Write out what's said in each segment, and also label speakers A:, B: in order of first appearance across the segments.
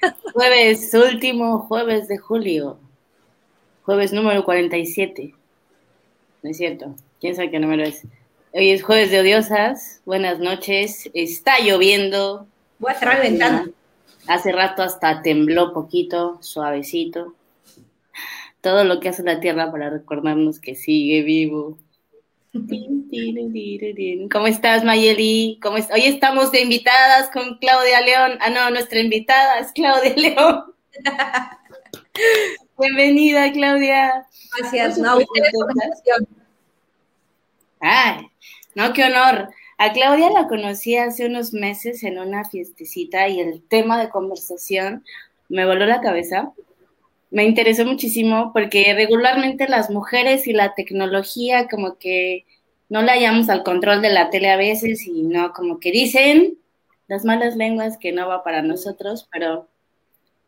A: Jueves, último jueves de julio. Jueves número 47. No es cierto. ¿Quién sabe qué número es? Hoy es jueves de odiosas. Buenas noches. Está lloviendo.
B: Voy a cerrar la ventana.
A: Hace rato hasta tembló poquito, suavecito. Todo lo que hace la tierra para recordarnos que sigue vivo. ¿Cómo estás, Mayeli? ¿Cómo Hoy estamos de invitadas con Claudia León. Ah, no, nuestra invitada es Claudia León. Bienvenida, Claudia.
B: Gracias, no,
A: Ay, no, qué honor. A Claudia la conocí hace unos meses en una fiestecita y el tema de conversación me voló la cabeza. Me interesó muchísimo porque regularmente las mujeres y la tecnología como que no la hallamos al control de la tele a veces y no como que dicen las malas lenguas que no va para nosotros, pero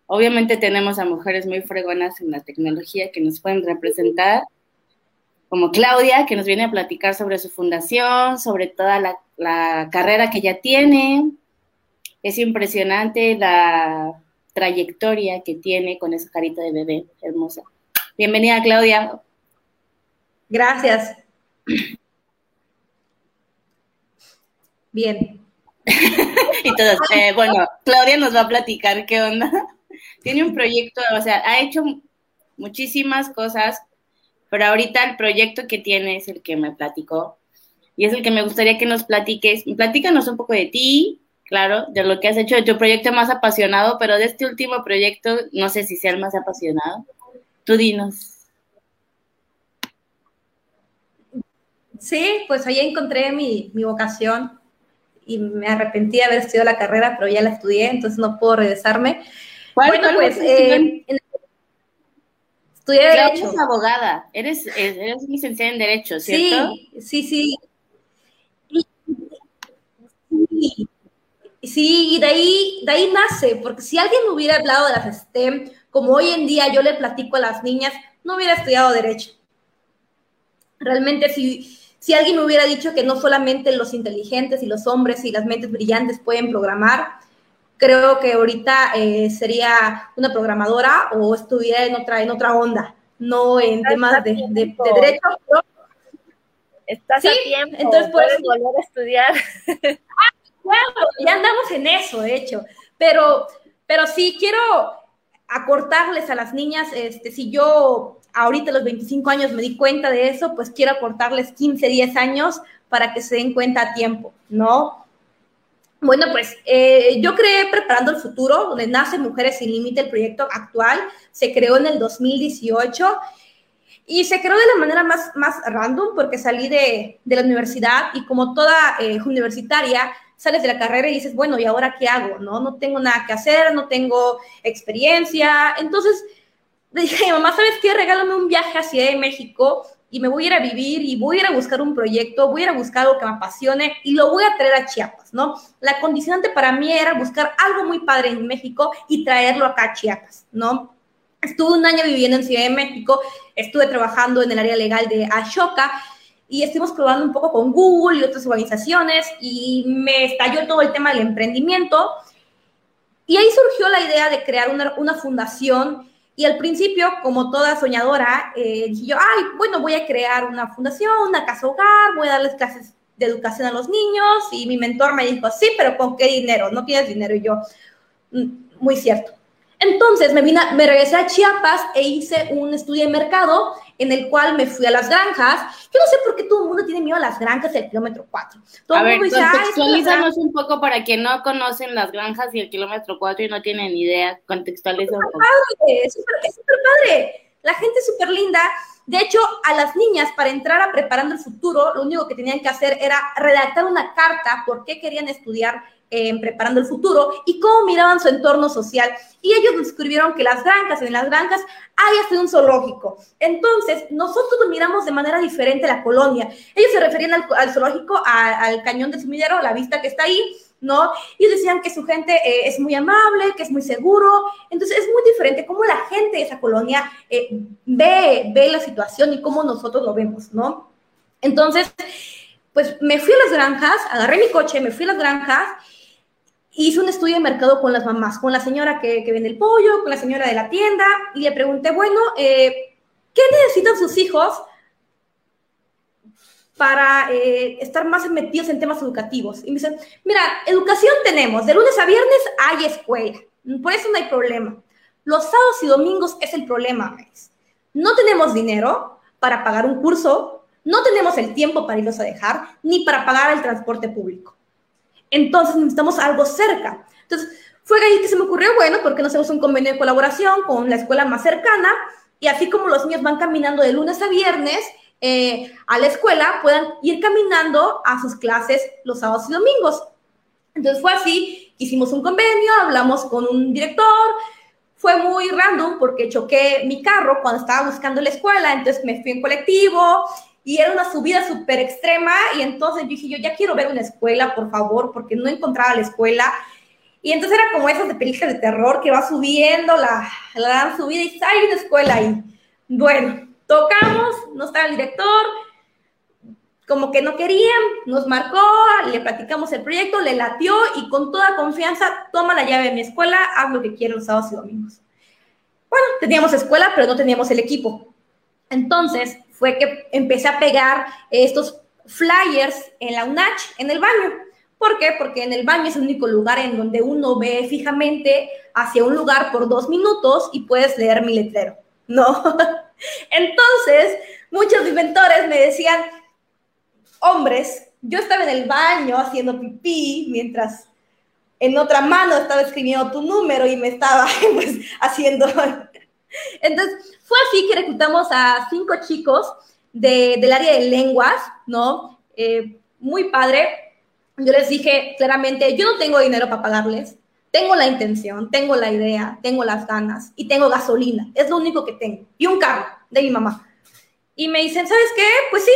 A: obviamente tenemos a mujeres muy fregonas en la tecnología que nos pueden representar como Claudia, que nos viene a platicar sobre su fundación, sobre toda la, carrera que ella tiene. Es impresionante la trayectoria que tiene con esa carita de bebé hermosa. Bienvenida, Claudia.
B: Gracias. Bien.
A: y todos, eh, bueno, Claudia nos va a platicar qué onda. Tiene un proyecto, o sea, ha hecho muchísimas cosas pero ahorita el proyecto que tiene es el que me platicó y es el que me gustaría que nos platiques. Platícanos un poco de ti, claro, de lo que has hecho, de tu proyecto más apasionado, pero de este último proyecto, no sé si sea el más apasionado. Tú dinos.
B: Sí, pues ahí encontré mi, vocación y me arrepentí de haber estudiado la carrera, pero ya la estudié, entonces no puedo regresarme. Bueno, pues eh, en
A: Estudié Derecho. Eres abogada, eres, eres licenciada en Derecho, ¿cierto?
B: Sí, sí, sí. Sí, y de ahí, de ahí nace, porque si alguien me hubiera hablado de las STEM, como hoy en día yo le platico a las niñas, no hubiera estudiado Derecho. Realmente, si, si alguien me hubiera dicho que no solamente los inteligentes y los hombres y las mentes brillantes pueden programar, creo que ahorita eh, sería una programadora o estuviera en otra, en otra onda, no en temas de, de, derecho.
C: Estás a tiempo,
B: entonces puedes
C: volver a estudiar.
B: Claro, ya andamos en eso, de hecho. Pero, pero sí quiero acortarles a las niñas, este, si yo ahorita los 25 años me di cuenta de eso, pues quiero acortarles 15, 10 años para que se den cuenta a tiempo, ¿no? Bueno, pues eh, yo creé Preparando el Futuro, donde nace Mujeres sin Límite, el proyecto actual. Se creó en el 2018 y se creó de la manera más, más random porque salí de, de la universidad y como toda eh, universitaria, sales de la carrera y dices, bueno, ¿y ahora qué hago? No, no tengo nada que hacer, no tengo experiencia. Entonces dije, mamá, ¿sabes qué? Regálame un viaje a Ciudad de México y me voy a ir a vivir y voy a ir a buscar un proyecto, voy a ir a buscar algo que me apasione y lo voy a traer a Chiapas, ¿no? La condicionante para mí era buscar algo muy padre en México y traerlo acá a Chiapas, ¿no? Estuve un año viviendo en Ciudad de México, estuve trabajando en el área legal de Ashoka y estuvimos probando un poco con Google y otras organizaciones y me estalló todo el tema del emprendimiento. Y ahí surgió la idea de crear una, una fundación y al principio, como toda soñadora, eh, dije yo, ay, bueno, voy a crear una fundación, una casa hogar, voy a darles clases de educación a los niños. Y mi mentor me dijo, sí, pero ¿con qué dinero? No tienes dinero. Y yo, mm, muy cierto. Entonces me, vine, me regresé a Chiapas e hice un estudio de mercado en el cual me fui a las granjas. Yo no sé por qué todo el mundo tiene miedo a las granjas del kilómetro 4. Todo
A: a ver, contextualízanos un poco para que no conocen las granjas y el kilómetro 4 y no tienen idea. Contextualiza
B: Es súper padre, es súper padre. La gente es súper linda. De hecho, a las niñas, para entrar a Preparando el Futuro, lo único que tenían que hacer era redactar una carta por qué querían estudiar en Preparando el Futuro y cómo miraban su entorno social. Y ellos descubrieron que las granjas, en las granjas hay hasta un zoológico. Entonces, nosotros miramos de manera diferente la colonia. Ellos se referían al, zoológico, al cañón de sumidero, la vista que está ahí, ¿no? Y decían que su gente eh, es muy amable, que es muy seguro. Entonces, es muy diferente cómo la gente de esa colonia eh, ve, ve la situación y cómo nosotros lo vemos, ¿no? Entonces, pues me fui a las granjas, agarré mi coche, me fui a las granjas hice un estudio de mercado con las mamás, con la señora que, vende el pollo, con la señora de la tienda, y le pregunté, bueno, eh, ¿qué necesitan sus hijos para eh, estar más metidos en temas educativos? Y me dicen, mira, educación tenemos, de lunes a viernes hay escuela, por eso no hay problema. Los sábados y domingos es el problema, No tenemos dinero para pagar un curso, no tenemos el tiempo para irlos a dejar, ni para pagar el transporte público. Entonces necesitamos algo cerca. Entonces fue ahí que se me ocurrió, bueno, porque no hacemos un convenio de colaboración con la escuela más cercana y así como los niños van caminando de lunes a viernes eh, a la escuela, puedan ir caminando a sus clases los sábados y domingos. Entonces fue así, hicimos un convenio, hablamos con un director, fue muy random porque choqué mi carro cuando estaba buscando la escuela, entonces me fui en colectivo y era una subida súper extrema y entonces yo dije, yo ya quiero ver una escuela, por favor, porque no encontraba la escuela. Y entonces era como esas de películas de terror que va subiendo la, la subida y hay una escuela ahí. Bueno, tocamos, no estaba el director, como que no querían, nos marcó, le platicamos el proyecto, le latió y con toda confianza, toma la llave de mi escuela, haz lo que quieras los sábados y domingos. Bueno, teníamos escuela, pero no teníamos el equipo. Entonces, fue que empecé a pegar estos flyers en la UNACH, en el baño. ¿Por qué? Porque en el baño es el único lugar en donde uno ve fijamente hacia un lugar por dos minutos y puedes leer mi letrero, ¿no? Entonces, muchos inventores me decían, hombres, yo estaba en el baño haciendo pipí mientras en otra mano estaba escribiendo tu número y me estaba pues, haciendo entonces, fue así que reclutamos a cinco chicos del área de lenguas, ¿no? Eh, muy padre. Yo les dije claramente, yo no tengo dinero para pagarles, tengo la intención, tengo la idea, tengo las ganas y tengo gasolina, es lo único que tengo. Y un carro de mi mamá. Y me dicen, ¿sabes qué? Pues sí,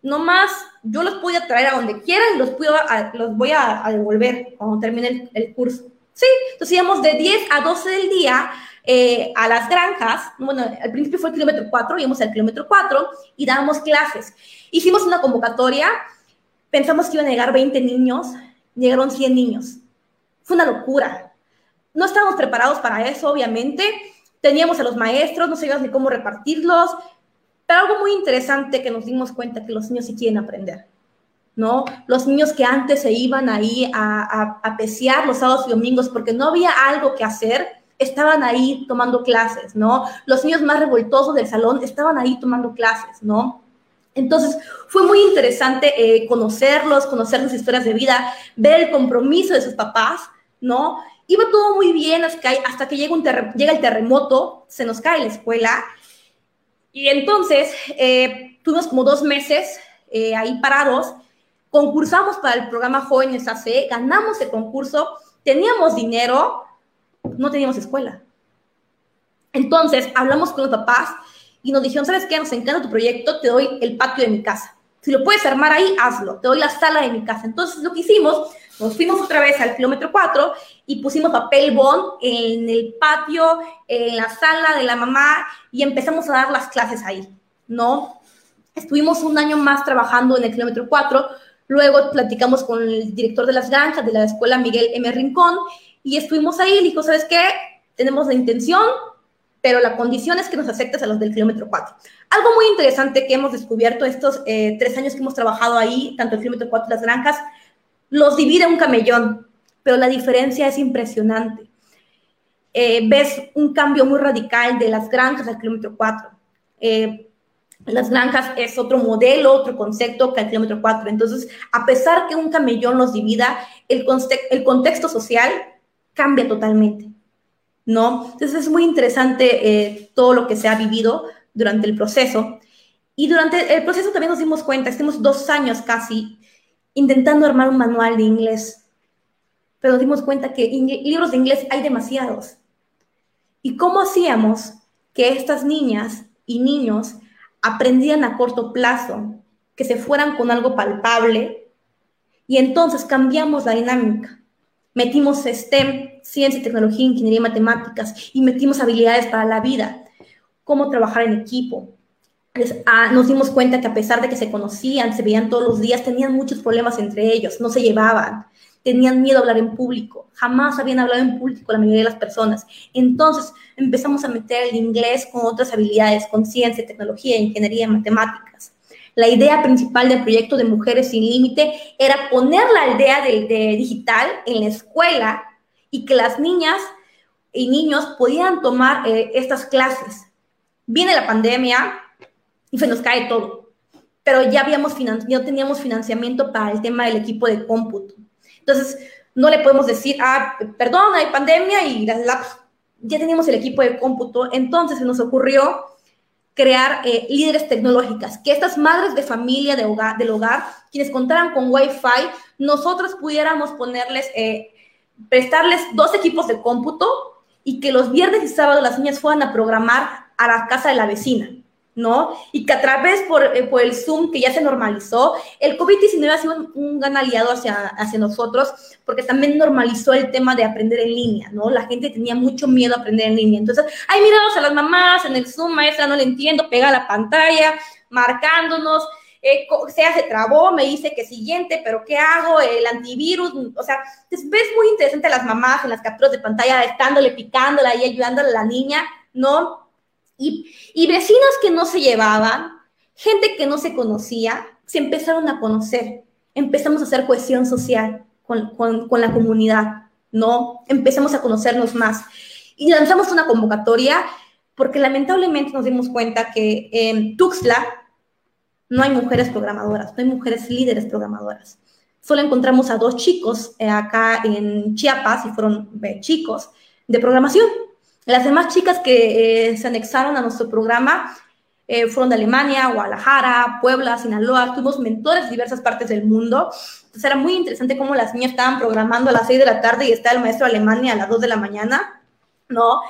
B: nomás yo los voy a traer a donde quieran y los, puedo los voy a, devolver cuando termine el, el curso. Sí, entonces íbamos de 10 a 12 del día eh, a las granjas, bueno, al principio fue el kilómetro 4, íbamos al kilómetro 4 y dábamos clases. Hicimos una convocatoria, pensamos que iban a llegar 20 niños, llegaron 100 niños. Fue una locura. No estábamos preparados para eso, obviamente. Teníamos a los maestros, no sabíamos ni cómo repartirlos, pero algo muy interesante que nos dimos cuenta que los niños sí quieren aprender. ¿no? Los niños que antes se iban ahí a, a, a pesear los sábados y domingos porque no había algo que hacer, estaban ahí tomando clases, ¿no? Los niños más revoltosos del salón estaban ahí tomando clases, ¿no? Entonces, fue muy interesante eh, conocerlos, conocer sus historias de vida, ver el compromiso de sus papás, ¿no? Iba todo muy bien hasta que, llega, el terremoto, se nos cae la escuela. Y entonces, eh, tuvimos como dos meses eh, ahí parados, concursamos para el programa Jóvenes AC, ganamos el concurso, teníamos dinero, no teníamos escuela. Entonces hablamos con los papás y nos dijeron, ¿sabes qué? Nos encanta tu proyecto, te doy el patio de mi casa. Si lo puedes armar ahí, hazlo, te doy la sala de mi casa. Entonces lo que hicimos, nos fuimos otra vez al kilómetro 4 y pusimos papel bond en el patio, en la sala de la mamá y empezamos a dar las clases ahí, ¿no? Estuvimos un año más trabajando en el kilómetro 4, luego platicamos con el director de las granjas de la escuela Miguel M. Rincón y estuvimos ahí, dijo, ¿sabes qué? Tenemos la intención, pero la condición es que nos aceptes a los del kilómetro 4. Algo muy interesante que hemos descubierto estos eh, tres años que hemos trabajado ahí, tanto el kilómetro 4 y las granjas, los divide un camellón, pero la diferencia es impresionante. Eh, ves un cambio muy radical de las granjas al kilómetro 4. Eh, las granjas es otro modelo, otro concepto que el kilómetro 4. Entonces, a pesar que un camellón los divida, el contexto social cambia totalmente. ¿no? Entonces es muy interesante eh, todo lo que se ha vivido durante el proceso. Y durante el proceso también nos dimos cuenta, estuvimos dos años casi intentando armar un manual de inglés, pero nos dimos cuenta que libros de inglés hay demasiados. ¿Y cómo hacíamos que estas niñas y niños aprendían a corto plazo, que se fueran con algo palpable? Y entonces cambiamos la dinámica. Metimos STEM, ciencia, tecnología, ingeniería y matemáticas, y metimos habilidades para la vida, cómo trabajar en equipo. Ah, nos dimos cuenta que a pesar de que se conocían, se veían todos los días, tenían muchos problemas entre ellos, no se llevaban, tenían miedo a hablar en público, jamás habían hablado en público la mayoría de las personas. Entonces empezamos a meter el inglés con otras habilidades, con ciencia, tecnología, ingeniería y matemáticas. La idea principal del proyecto de Mujeres sin Límite era poner la aldea de, digital en la escuela y que las niñas y niños podían tomar eh, estas clases. Viene la pandemia y se nos cae todo, pero ya habíamos no teníamos financiamiento para el tema del equipo de cómputo. Entonces, no le podemos decir, ah, perdón, hay pandemia y las labs, ya teníamos el equipo de cómputo, entonces se nos ocurrió crear eh, líderes tecnológicas, que estas madres de familia de hogar, del hogar, quienes contaran con Wi-Fi, nosotros pudiéramos ponerles, eh, prestarles dos equipos de cómputo y que los viernes y sábados las niñas fueran a programar a la casa de la vecina. ¿No? Y que a través por, eh, por, el Zoom, que ya se normalizó, el COVID-19 ha sido un, gran aliado hacia, hacia nosotros, porque también normalizó el tema de aprender en línea, ¿no? La gente tenía mucho miedo a aprender en línea. Entonces, ay, miramos a las mamás en el Zoom, maestra, no le entiendo, pega la pantalla, marcándonos. Eh, se hace trabó, me dice que siguiente, pero ¿qué hago? El antivirus, o sea, ves muy interesante a las mamás en las capturas de pantalla, estándole, picándola y ayudándole a la niña, ¿no? Y, vecinos que no se llevaban, gente que no se conocía, se empezaron a conocer. Empezamos a hacer cohesión social con, con, la comunidad, ¿no? Empezamos a conocernos más. Y lanzamos una convocatoria porque lamentablemente nos dimos cuenta que en Tuxtla no hay mujeres programadoras, no hay mujeres líderes programadoras. Solo encontramos a dos chicos eh, acá en Chiapas, y fueron eh, chicos, de programación. Las demás chicas que eh, se anexaron a nuestro programa eh, fueron de Alemania, Guadalajara, Puebla, Sinaloa. Tuvimos mentores de diversas partes del mundo. Entonces era muy interesante cómo las niñas estaban programando a las 6 de la tarde y está el maestro de Alemania a las 2 de la mañana, ¿no?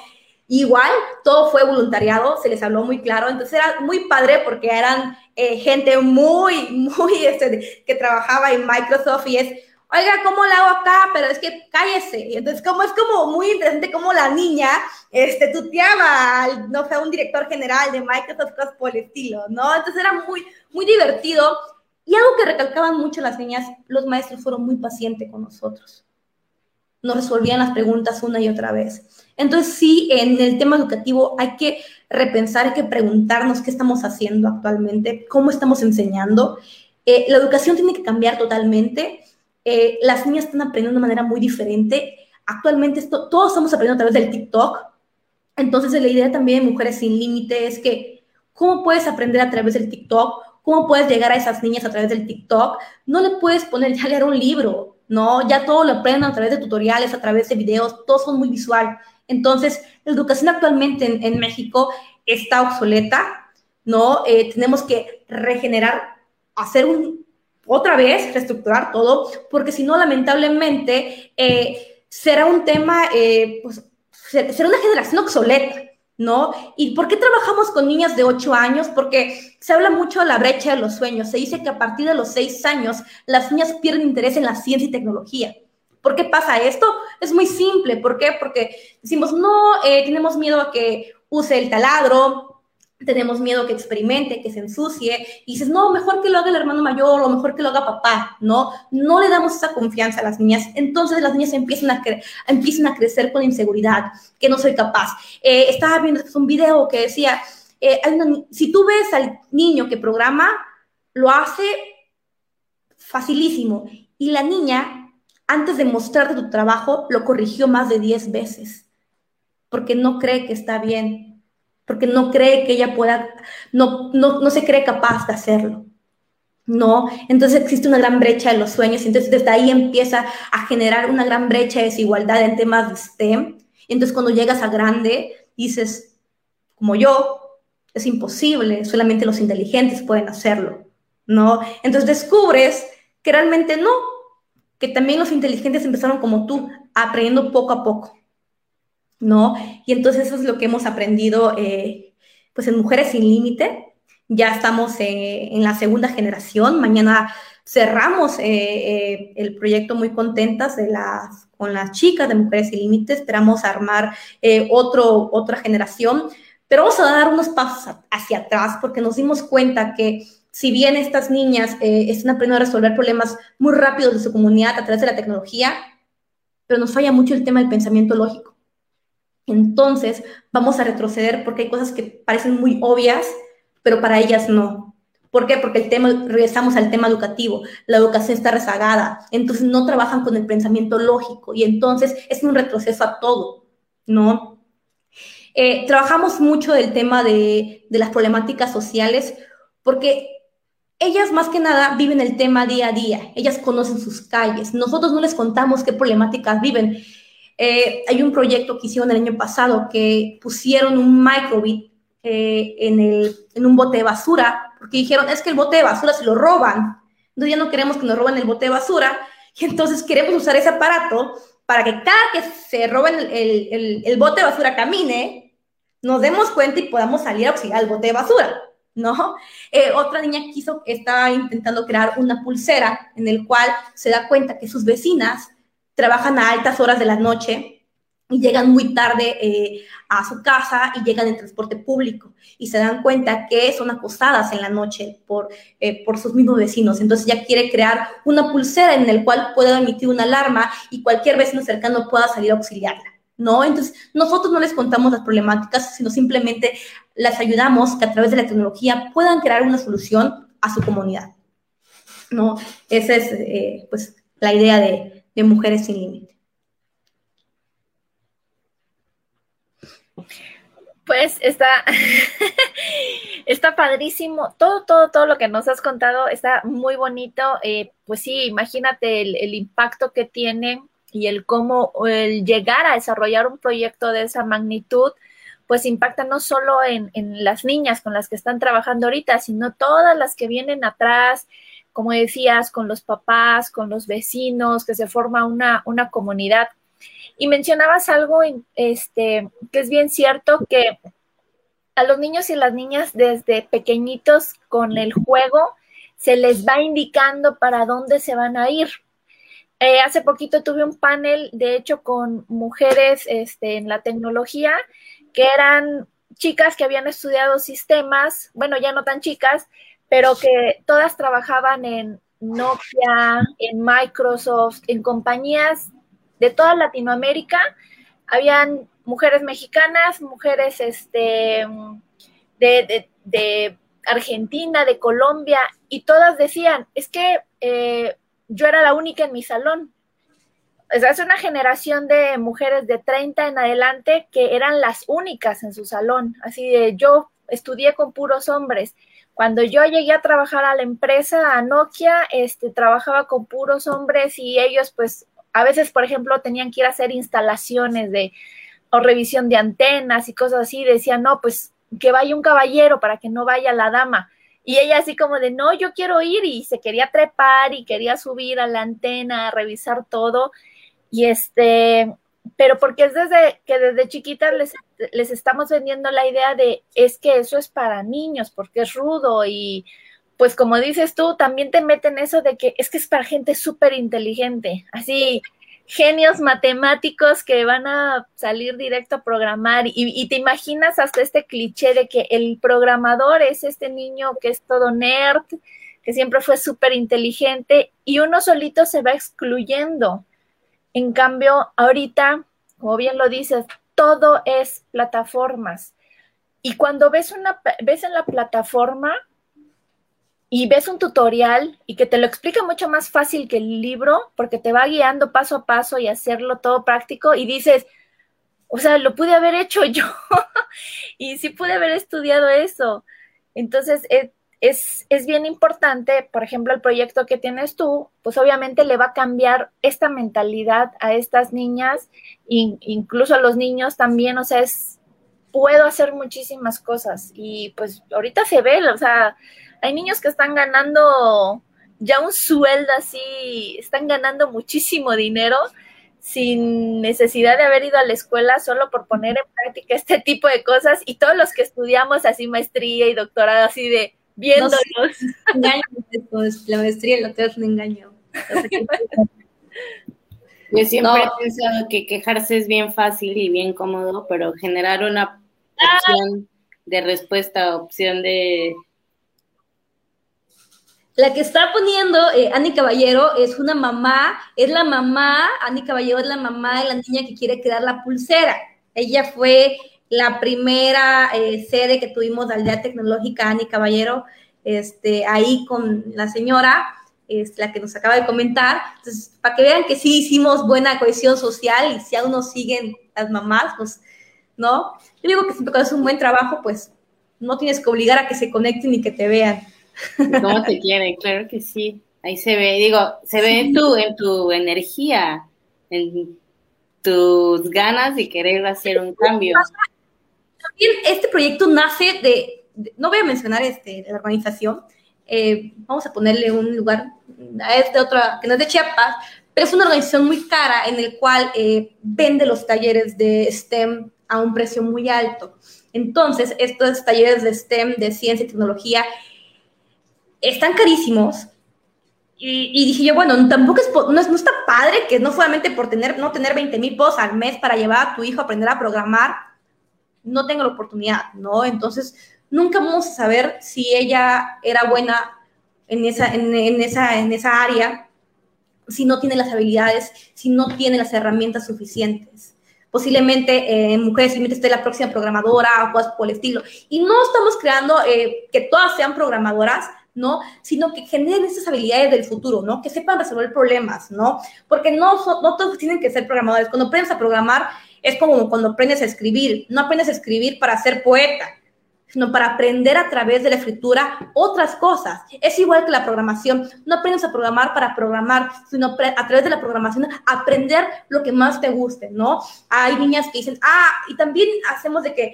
B: Igual, todo fue voluntariado, se les habló muy claro, entonces era muy padre porque eran eh, gente muy, muy, este, que trabajaba en Microsoft y es, oiga, ¿cómo la hago acá? Pero es que cállese. Y entonces, como es como muy interesante como la niña, este, tuteaba, no sé, un director general de Microsoft, cosas por el estilo, ¿no? Entonces era muy, muy divertido. Y algo que recalcaban mucho las niñas, los maestros fueron muy pacientes con nosotros. Nos resolvían las preguntas una y otra vez. Entonces, sí, en el tema educativo hay que repensar, hay que preguntarnos qué estamos haciendo actualmente, cómo estamos enseñando. Eh, la educación tiene que cambiar totalmente eh, las niñas están aprendiendo de manera muy diferente. Actualmente esto, todos estamos aprendiendo a través del TikTok. Entonces la idea también de Mujeres sin Límite es que, ¿cómo puedes aprender a través del TikTok? ¿Cómo puedes llegar a esas niñas a través del TikTok? No le puedes poner ya leer un libro, ¿no? Ya todo lo aprenden a través de tutoriales, a través de videos, todos son muy visual. Entonces, la educación actualmente en, México está obsoleta, ¿no? Eh, tenemos que regenerar, hacer un, otra vez reestructurar todo, porque si no, lamentablemente, eh, será un tema, eh, pues, será una generación obsoleta, ¿no? ¿Y por qué trabajamos con niñas de 8 años? Porque se habla mucho de la brecha de los sueños. Se dice que a partir de los 6 años las niñas pierden interés en la ciencia y tecnología. ¿Por qué pasa esto? Es muy simple. ¿Por qué? Porque decimos, no, eh, tenemos miedo a que use el taladro, tenemos miedo que experimente, que se ensucie, y dices, no, mejor que lo haga el hermano mayor o mejor que lo haga papá, ¿no? No le damos esa confianza a las niñas, entonces las niñas empiezan a, empiezan a crecer con inseguridad, que no soy capaz. Eh, estaba viendo un video que decía, eh, si tú ves al niño que programa, lo hace facilísimo, y la niña, antes de mostrarte tu trabajo, lo corrigió más de 10 veces, porque no cree que está bien, porque no cree que ella pueda, no, no, se cree capaz de hacerlo. ¿no? Entonces existe una gran brecha en los sueños, entonces desde ahí empieza a generar una gran brecha de desigualdad en temas de STEM Entonces cuando llegas a grande, dices, como yo, es imposible, solamente los inteligentes pueden hacerlo, ¿no? Entonces descubres que realmente no, que también los inteligentes empezaron como tú, aprendiendo poco a poco, ¿no? Y entonces eso es lo que hemos aprendido, eh, pues en Mujeres sin Límite, ya estamos eh, en la segunda generación, mañana cerramos eh, el proyecto muy contentas de las, con las chicas de Mujeres sin Límite, esperamos armar otra generación, pero vamos a dar unos pasos hacia atrás porque nos dimos cuenta que si bien estas niñas están aprendiendo a resolver problemas muy rápidos de su comunidad a través de la tecnología, pero nos falla mucho el tema del pensamiento lógico. Entonces, vamos a retroceder porque hay cosas que parecen muy obvias, pero para ellas no. ¿Por qué? Porque el tema, regresamos al tema educativo, la educación está rezagada, entonces no trabajan con el pensamiento lógico y entonces es un retroceso a todo, ¿no? Eh, trabajamos mucho del tema de las problemáticas sociales porque ellas más que nada viven el tema día a día, ellas conocen sus calles, nosotros no les contamos qué problemáticas viven. Eh, hay un proyecto que hicieron el año pasado que pusieron un microbit eh, en, el, en un bote de basura, porque dijeron, es que el bote de basura se lo roban, entonces ya no queremos que nos roben el bote de basura, y entonces queremos usar ese aparato para que cada que se roben el, el, el bote de basura camine, nos demos cuenta y podamos salir a auxiliar al bote de basura. ¿no? Eh, otra niña quiso, está intentando crear una pulsera en el cual se da cuenta que sus vecinas trabajan a altas horas de la noche y llegan muy tarde eh, a su casa y llegan en transporte público y se dan cuenta que son acosadas en la noche por, eh, por sus mismos vecinos. Entonces ya quiere crear una pulsera en el cual pueda emitir una alarma y cualquier vecino cercano pueda salir a auxiliarla. ¿no? Entonces, nosotros no les contamos las problemáticas, sino simplemente las ayudamos que a través de la tecnología puedan crear una solución a su comunidad, ¿no? Esa es, eh, pues, la idea de, de Mujeres Sin Límite.
C: Pues está, está padrísimo. Todo, todo, todo lo que nos has contado está muy bonito. Eh, pues sí, imagínate el, impacto que tiene y el cómo el llegar a desarrollar un proyecto de esa magnitud, pues impacta no solo en, en, las niñas con las que están trabajando ahorita, sino todas las que vienen atrás, como decías, con los papás, con los vecinos, que se forma una, una comunidad. Y mencionabas algo este, que es bien cierto, que a los niños y las niñas desde pequeñitos con el juego se les va indicando para dónde se van a ir. Eh, hace poquito tuve un panel, de hecho, con mujeres este, en la tecnología, que eran chicas que habían estudiado sistemas, bueno, ya no tan chicas, pero que todas trabajaban en Nokia, en Microsoft, en compañías de toda Latinoamérica. Habían mujeres mexicanas, mujeres este, de, Argentina, de Colombia, y todas decían, es que eh, yo era la única en mi salón. O es una generación de mujeres de 30 en adelante que eran las únicas en su salón. Así de, yo estudié con puros hombres. Cuando yo llegué a trabajar a la empresa, a Nokia, este, trabajaba con puros hombres y ellos, pues, a veces, por ejemplo, tenían que ir a hacer instalaciones de, o revisión de antenas y cosas así. Decían, no, pues, que vaya un caballero para que no vaya la dama. Y ella así como de, no, yo quiero ir y se quería trepar y quería subir a la antena a revisar todo. Y este, pero porque es desde que desde chiquitas les, les estamos vendiendo la idea de, es que eso es para niños, porque es rudo y pues como dices tú, también te meten eso de que es que es para gente súper inteligente, así genios matemáticos que van a salir directo a programar y, y, te imaginas hasta este cliché de que el programador es este niño que es todo nerd, que siempre fue súper inteligente y uno solito se va excluyendo. En cambio, ahorita, como bien lo dices, todo es plataformas. Y cuando ves, una, ves en la plataforma, y ves un tutorial y que te lo explica mucho más fácil que el libro, porque te va guiando paso a paso y hacerlo todo práctico y dices, o sea, lo pude haber hecho yo y sí pude haber estudiado eso. Entonces, es, es, es, bien importante, por ejemplo, el proyecto que tienes tú, pues obviamente le va a cambiar esta mentalidad a estas niñas, e incluso a los niños también, o sea, es, puedo hacer muchísimas cosas. Y pues ahorita se ve, o sea, hay niños que están ganando ya un sueldo así, están ganando muchísimo dinero sin necesidad de haber ido a la escuela solo por poner en práctica este tipo de cosas. Y todos los que estudiamos así maestría y doctorado así de viéndolos.
B: la maestría y doctorado es un engaño.
A: Yo siempre he pensado que quejarse es bien fácil y bien cómodo, pero generar una opción de respuesta, opción de
B: la que está poniendo eh, Ani Caballero es una mamá, es la mamá, Ani Caballero es la mamá de la niña que quiere crear la pulsera. Ella fue la primera eh, sede que tuvimos de Aldea Tecnológica, Ani Caballero, este, ahí con la señora, es la que nos acaba de comentar. Entonces, para que vean que sí hicimos buena cohesión social y si aún nos siguen las mamás, pues, ¿no? Yo digo que si haces un buen trabajo, pues no tienes que obligar a que se conecten y que te vean.
A: ¿Cómo te quieren? Claro que sí. Ahí se ve, digo, se ve en, tu, en tu energía, en tus ganas de querer hacer un cambio.
B: Este proyecto nace de, no voy a mencionar este, la organización, eh, vamos a ponerle un lugar, es de otra, que no es de Chiapas, pero es una organización muy cara en el cual eh, vende los talleres de STEM a un precio muy alto. Entonces, estos talleres de STEM, de ciencia y tecnología, están carísimos. Y, dije yo, bueno, tampoco es, no, no, está padre que no solamente por tener, no tener 20 mil pesos al mes para llevar a tu hijo a aprender a programar, no tengo la oportunidad, ¿no? Entonces, nunca vamos a saber si ella era buena en esa, en, esa, en esa área, si no tiene las habilidades, si no tiene las herramientas suficientes. Posiblemente en eh, mujeres simplemente esté la próxima programadora o cosas por el estilo. Y no estamos creando eh, que todas sean programadoras, ¿no? Sino que generen esas habilidades del futuro, ¿no? Que sepan resolver problemas, ¿no? Porque no, no todos tienen que ser programadores. Cuando aprendes a programar es como cuando aprendes a escribir. No aprendes a escribir para ser poeta, sino para aprender a través de la escritura otras cosas. Es igual que la programación. No aprendes a programar para programar, sino a través de la programación aprender lo que más te guste, ¿no? Hay niñas que dicen, ah, y también hacemos de que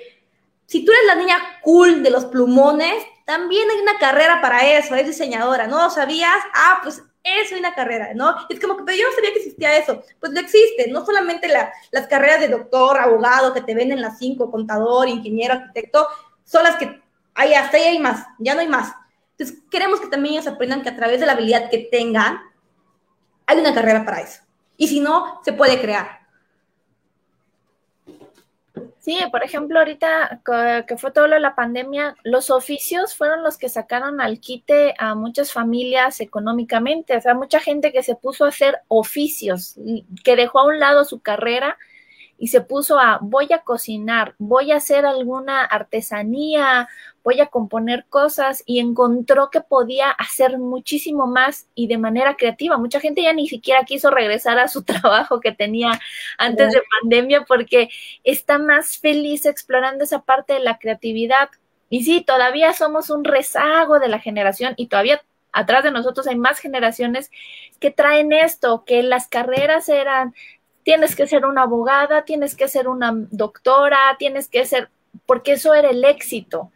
B: si tú eres la niña cool de los plumones, también hay una carrera para eso, es diseñadora, ¿no? ¿Sabías? Ah, pues es una carrera, ¿no? Es como que, yo no sabía que existía eso. Pues no existe, no solamente las carreras de doctor, abogado, que te venden las cinco, contador, ingeniero, arquitecto, son las que hay, hasta ahí hay más, ya no hay más. Entonces, queremos que también ellos aprendan que a través de la habilidad que tengan, hay una carrera para eso. Y si no, se puede crear.
C: Sí, por ejemplo, ahorita que fue todo lo de la pandemia, los oficios fueron los que sacaron al quite a muchas familias económicamente. O sea, mucha gente que se puso a hacer oficios, que dejó a un lado su carrera y se puso a voy a cocinar, voy a hacer alguna artesanía, voy a componer cosas y encontró que podía hacer muchísimo más y de manera creativa. Mucha gente ya ni siquiera quiso regresar a su trabajo que tenía antes de pandemia porque está más feliz explorando esa parte de la creatividad. Y sí, todavía somos un rezago de la generación y todavía atrás de nosotros hay más generaciones que traen esto, que las carreras eran, tienes que ser una abogada, tienes que ser una doctora, tienes que ser, porque eso era el éxito.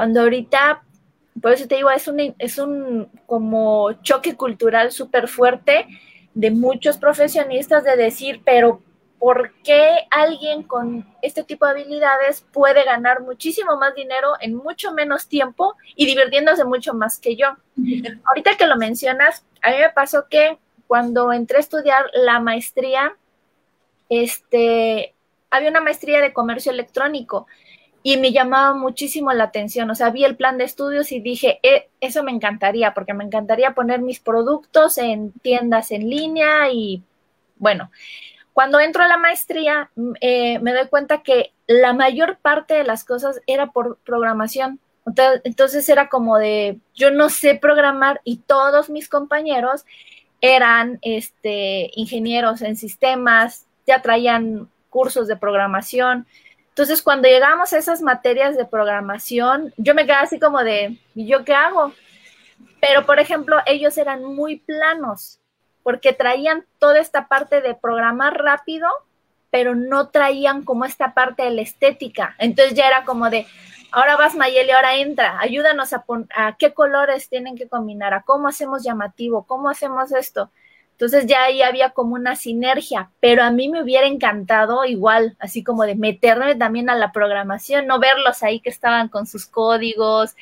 C: Cuando ahorita, por eso te digo, es un, es un como choque cultural súper fuerte de muchos profesionistas de decir, pero ¿por qué alguien con este tipo de habilidades puede ganar muchísimo más dinero en mucho menos tiempo y divirtiéndose mucho más que yo? Ahorita que lo mencionas, a mí me pasó que cuando entré a estudiar la maestría, este, había una maestría de comercio electrónico y me llamaba muchísimo la atención. O sea, vi el plan de estudios y dije, eh, eso me encantaría, porque me encantaría poner mis productos en tiendas en línea y bueno, cuando entro a la maestría eh, me doy cuenta que la mayor parte de las cosas era por programación. Entonces era como de, yo no sé programar y todos mis compañeros eran este, ingenieros en sistemas, ya traían cursos de programación. Entonces, cuando llegamos a esas materias de programación, yo me quedé así como de, ¿y yo qué hago? Pero, por ejemplo, ellos eran muy planos, porque traían toda esta parte de programar rápido, pero no traían como esta parte de la estética. Entonces ya era como de, ahora vas Mayeli, ahora entra, ayúdanos a, a qué colores tienen que combinar, a cómo hacemos llamativo, cómo hacemos esto. Entonces ya ahí había como una sinergia, pero a mí me hubiera encantado igual, así como de meterme también a la programación, no verlos ahí que estaban con sus códigos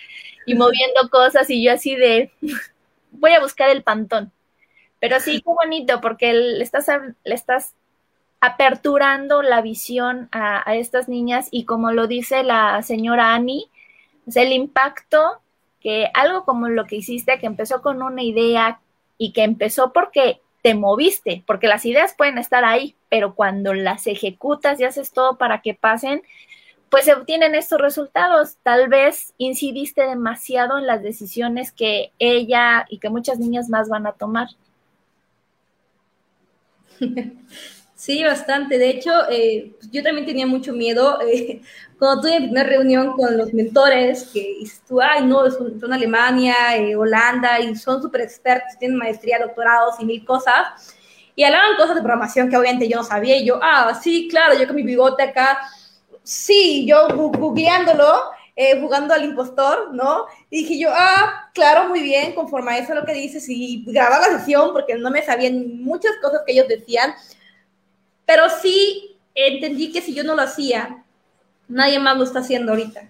C: y moviendo cosas y yo así de, voy a buscar el pantón. Pero sí, qué bonito, porque le estás, le estás aperturando la visión a, a, estas niñas y como lo dice la señora Annie, es el impacto que algo como lo que hiciste, que empezó con una idea y que empezó porque te moviste, porque las ideas pueden estar ahí, pero cuando las ejecutas y haces todo para que pasen, pues se obtienen estos resultados. Tal vez incidiste demasiado en las decisiones que ella y que muchas niñas más van a tomar.
B: Sí, bastante. De hecho, eh, yo también tenía mucho miedo. Eh, cuando tuve mi primera reunión con los mentores, que tú, ay, no, son, Alemania, eh, Holanda, y son súper expertos, tienen maestría, doctorados y mil cosas. Y hablaban cosas de programación que obviamente yo no sabía. Y yo, ah, sí, claro, yo con mi bigote acá, sí, yo googleándolo, eh, jugando al impostor, ¿no? Y dije yo, ah, claro, muy bien, conforme a eso lo que dices, y grababa la sesión porque no me sabían muchas cosas que ellos decían pero sí entendí que si yo no lo hacía, nadie más lo está haciendo ahorita,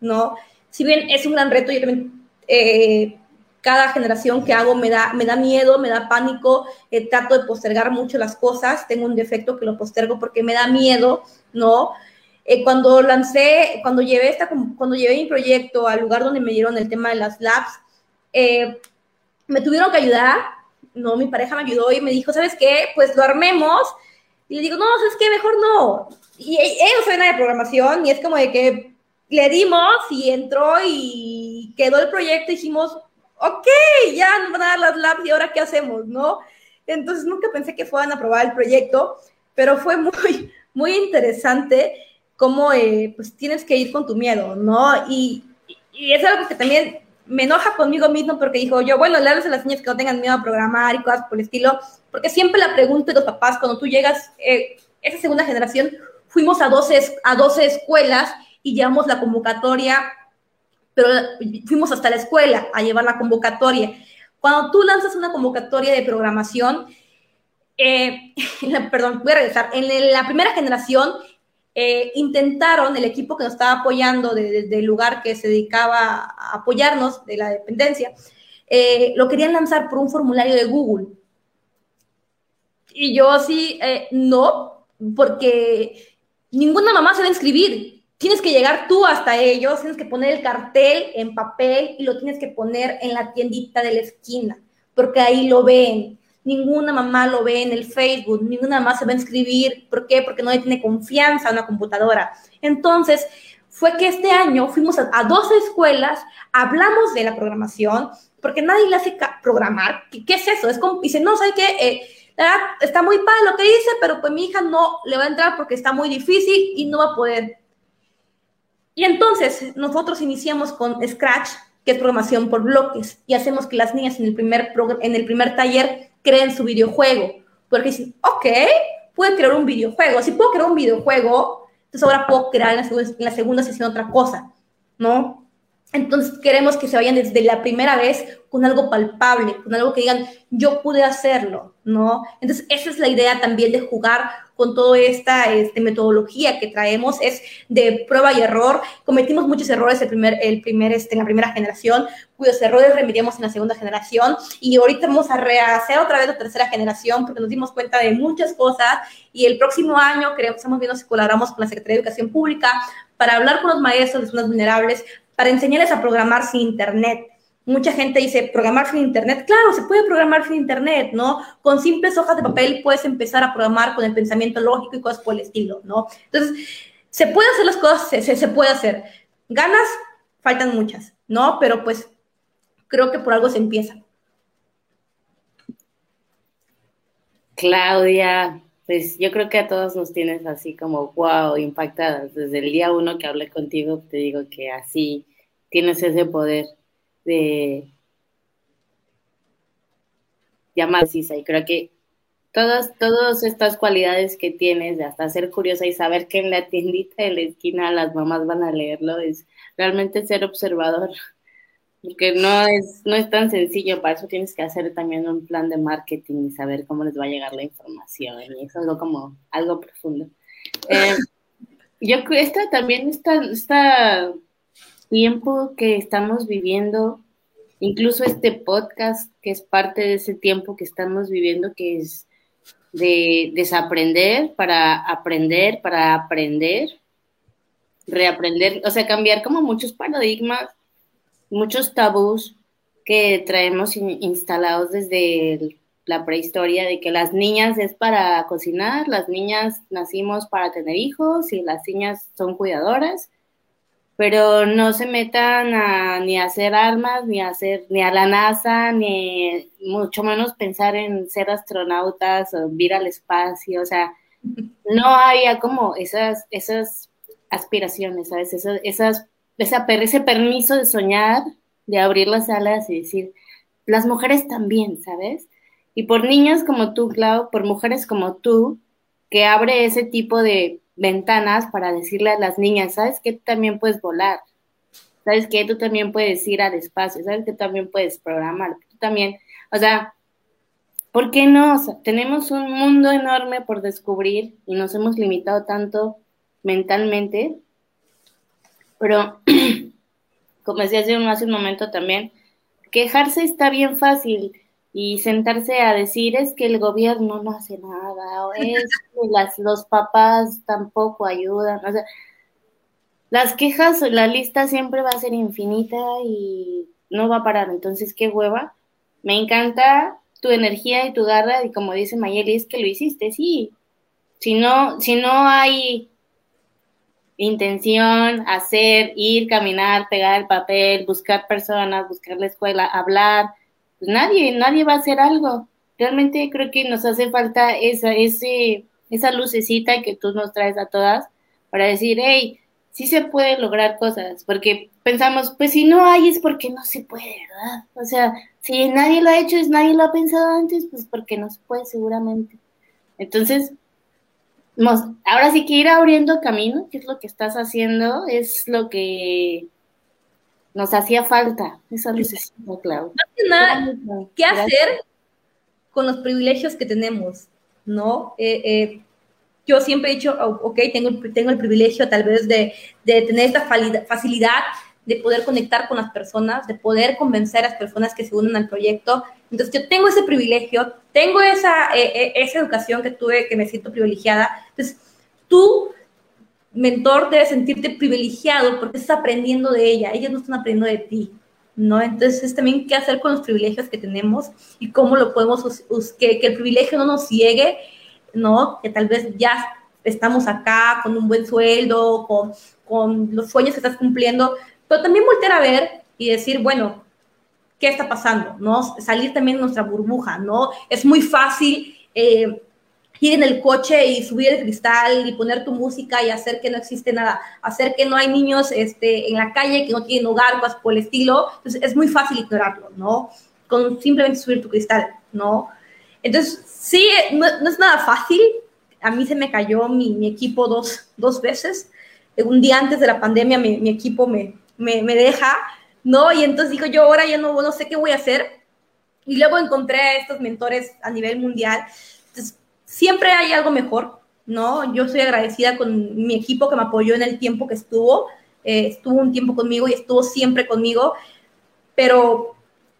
B: ¿no? Si bien es un gran reto, yo también, eh, cada generación que hago me da, me da miedo, me da pánico, eh, trato de postergar mucho las cosas, tengo un defecto que lo postergo porque me da miedo, ¿no? Eh, cuando lancé, cuando llevé, esta, cuando llevé mi proyecto al lugar donde me dieron el tema de las labs, me tuvieron que ayudar, ¿no? Mi pareja me ayudó y me dijo, ¿sabes qué? Pues lo armemos, y le digo, no, es que mejor no. Y e, ellos suena de programación y es como de que le dimos y entró y quedó el proyecto y dijimos, ok, ya nos van a dar las labs y ahora qué hacemos, ¿no? Entonces nunca pensé que fueran a aprobar el proyecto, pero fue muy, muy interesante cómo eh, pues tienes que ir con tu miedo, ¿no? Y, y es algo que también me enoja conmigo mismo porque dijo yo, bueno, le hablas a las niñas que no tengan miedo a programar y cosas por el estilo, porque siempre la pregunta de los papás, cuando tú llegas, eh, esa segunda generación, fuimos a 12, a 12 escuelas y llevamos la convocatoria, pero fuimos hasta la escuela a llevar la convocatoria. Cuando tú lanzas una convocatoria de programación, eh, perdón, voy a regresar, en la primera generación eh, intentaron, el equipo que nos estaba apoyando desde el lugar que se dedicaba a apoyarnos de la dependencia, lo querían lanzar por un formulario de Google. Y yo así, eh, no, porque ninguna mamá se va a inscribir. Tienes que llegar tú hasta ellos, tienes que poner el cartel en papel y lo tienes que poner en la tiendita de la esquina, porque ahí lo ven ninguna mamá lo ve en el Facebook, ninguna mamá se va a inscribir. ¿Por qué? Porque no le tiene confianza a una computadora. Entonces, fue que este año fuimos a, 12 escuelas, hablamos de la programación, porque nadie le hace programar. ¿Qué, es eso? Es dice, no, ¿sabe qué? Eh, está muy padre lo que dice, pero pues mi hija no le va a entrar porque está muy difícil y no va a poder. Y entonces nosotros iniciamos con Scratch, que es programación por bloques, y hacemos que las niñas en el primer, en el primer taller creen su videojuego. Porque dicen, ok, puedo crear un videojuego. Si puedo crear un videojuego, entonces ahora puedo crear en la, en la segunda sesión otra cosa, ¿no? Entonces queremos que se vayan desde la primera vez con algo palpable, con algo que digan, yo pude hacerlo, ¿no? Entonces esa es la idea también de jugar con toda esta este, metodología que traemos, es de prueba y error. Cometimos muchos errores el primer, el primer, este, en la primera generación, cuyos errores remediamos en la segunda generación, y ahorita vamos a rehacer otra vez la tercera generación porque nos dimos cuenta de muchas cosas, y el próximo año estamos viendo si colaboramos con la Secretaría de Educación Pública para hablar con los maestros de zonas vulnerables, para enseñarles a programar sin Internet. Mucha gente dice, programar sin Internet. Claro, se puede programar sin Internet, ¿no? Con simples hojas de papel puedes empezar a programar con el pensamiento lógico y cosas por el estilo, ¿no? Entonces, se puede hacer las cosas, se, se puede hacer. Ganas, faltan muchas, ¿no? Pero pues creo que por algo se empieza.
A: Claudia, pues yo creo que a todos nos tienes así como wow, impactadas. Desde el día uno que hablé contigo, te digo que así tienes ese poder de llamar Cisa y creo que todas, todas estas cualidades que tienes de hasta ser curiosa y saber que en la tiendita de la esquina las mamás van a leerlo es realmente ser observador porque no es, no es tan sencillo, para eso tienes que hacer también un plan de marketing y saber cómo les va a llegar la información, y es algo como algo profundo. Eh, yo que también está, está tiempo que estamos viviendo, incluso este podcast, que es parte de ese tiempo que estamos viviendo, que es de desaprender para aprender, para aprender, reaprender, o sea, cambiar como muchos paradigmas, muchos tabús que traemos instalados desde la prehistoria de que las niñas es para cocinar, las niñas nacimos para tener hijos y las niñas son cuidadoras pero no se metan a, ni a hacer armas, ni a hacer, ni a la NASA, ni mucho menos pensar en ser astronautas o ir al espacio, o sea, no había como esas, esas aspiraciones, ¿sabes? Esas, esas, esa, ese permiso de soñar, de abrir las alas y decir, las mujeres también, ¿sabes? Y por niñas como tú, Clau, por mujeres como tú, que abre ese tipo de ventanas para decirle a las niñas, ¿sabes que tú también puedes volar? ¿Sabes que tú también puedes ir al espacio? ¿Sabes que tú también puedes programar? Tú también, o sea, ¿por qué no? tenemos un mundo enorme por descubrir y nos hemos limitado tanto mentalmente, pero como decía hace un momento también, quejarse está bien fácil, y sentarse a decir es que el gobierno no hace nada, o es que las, los papás tampoco ayudan, o sea, las quejas, la lista siempre va a ser infinita y no va a parar, entonces qué hueva. Me encanta tu energía y tu garra, y como dice Mayeli, es que lo hiciste, sí. Si no, si no hay intención, hacer, ir, caminar, pegar el papel, buscar personas, buscar la escuela, hablar, pues nadie, nadie va a hacer algo. Realmente creo que nos hace falta esa, ese, esa lucecita que tú nos traes a todas para decir, hey, sí se puede lograr cosas, porque pensamos, pues si no hay es porque no se puede, ¿verdad? O sea, si nadie lo ha hecho, es nadie lo ha pensado antes, pues porque no se puede seguramente. Entonces, ahora sí que ir abriendo camino, que es lo que estás haciendo, es lo que nos hacía falta esa lucecita, Clau.
B: nada, ¿qué hacer con los privilegios que tenemos? ¿No? Eh, eh, yo siempre he dicho, oh, ok, tengo, tengo el privilegio tal vez de, de tener esta facilidad de poder conectar con las personas, de poder convencer a las personas que se unen al proyecto. Entonces, yo tengo ese privilegio, tengo esa, eh, esa educación que tuve, que me siento privilegiada. Entonces, tú mentor debe sentirte privilegiado porque estás aprendiendo de ella, ellos no están aprendiendo de ti, ¿no? Entonces, también qué hacer con los privilegios que tenemos y cómo lo podemos, que, que el privilegio no nos ciegue, ¿no? Que tal vez ya estamos acá con un buen sueldo, con, con los sueños que estás cumpliendo, pero también volver a ver y decir, bueno, ¿qué está pasando? ¿No? Salir también de nuestra burbuja, ¿no? Es muy fácil eh, ir en el coche y subir el cristal y poner tu música y hacer que no existe nada, hacer que no hay niños este, en la calle que no tienen hogar, cosas por el estilo. Entonces es muy fácil ignorarlo, ¿no? Con simplemente subir tu cristal, ¿no? Entonces, sí, no, es nada fácil. A mí se me cayó mi, mi equipo dos, dos, veces. Un día antes de la pandemia mi, mi equipo me, me, me, deja, ¿no? Y entonces digo yo, ahora ya no, no sé qué voy a hacer. Y luego encontré a estos mentores a nivel mundial. Entonces, siempre hay algo mejor, ¿no? Yo soy agradecida con mi equipo que me apoyó en el tiempo que estuvo, eh, estuvo un tiempo conmigo y estuvo siempre conmigo, pero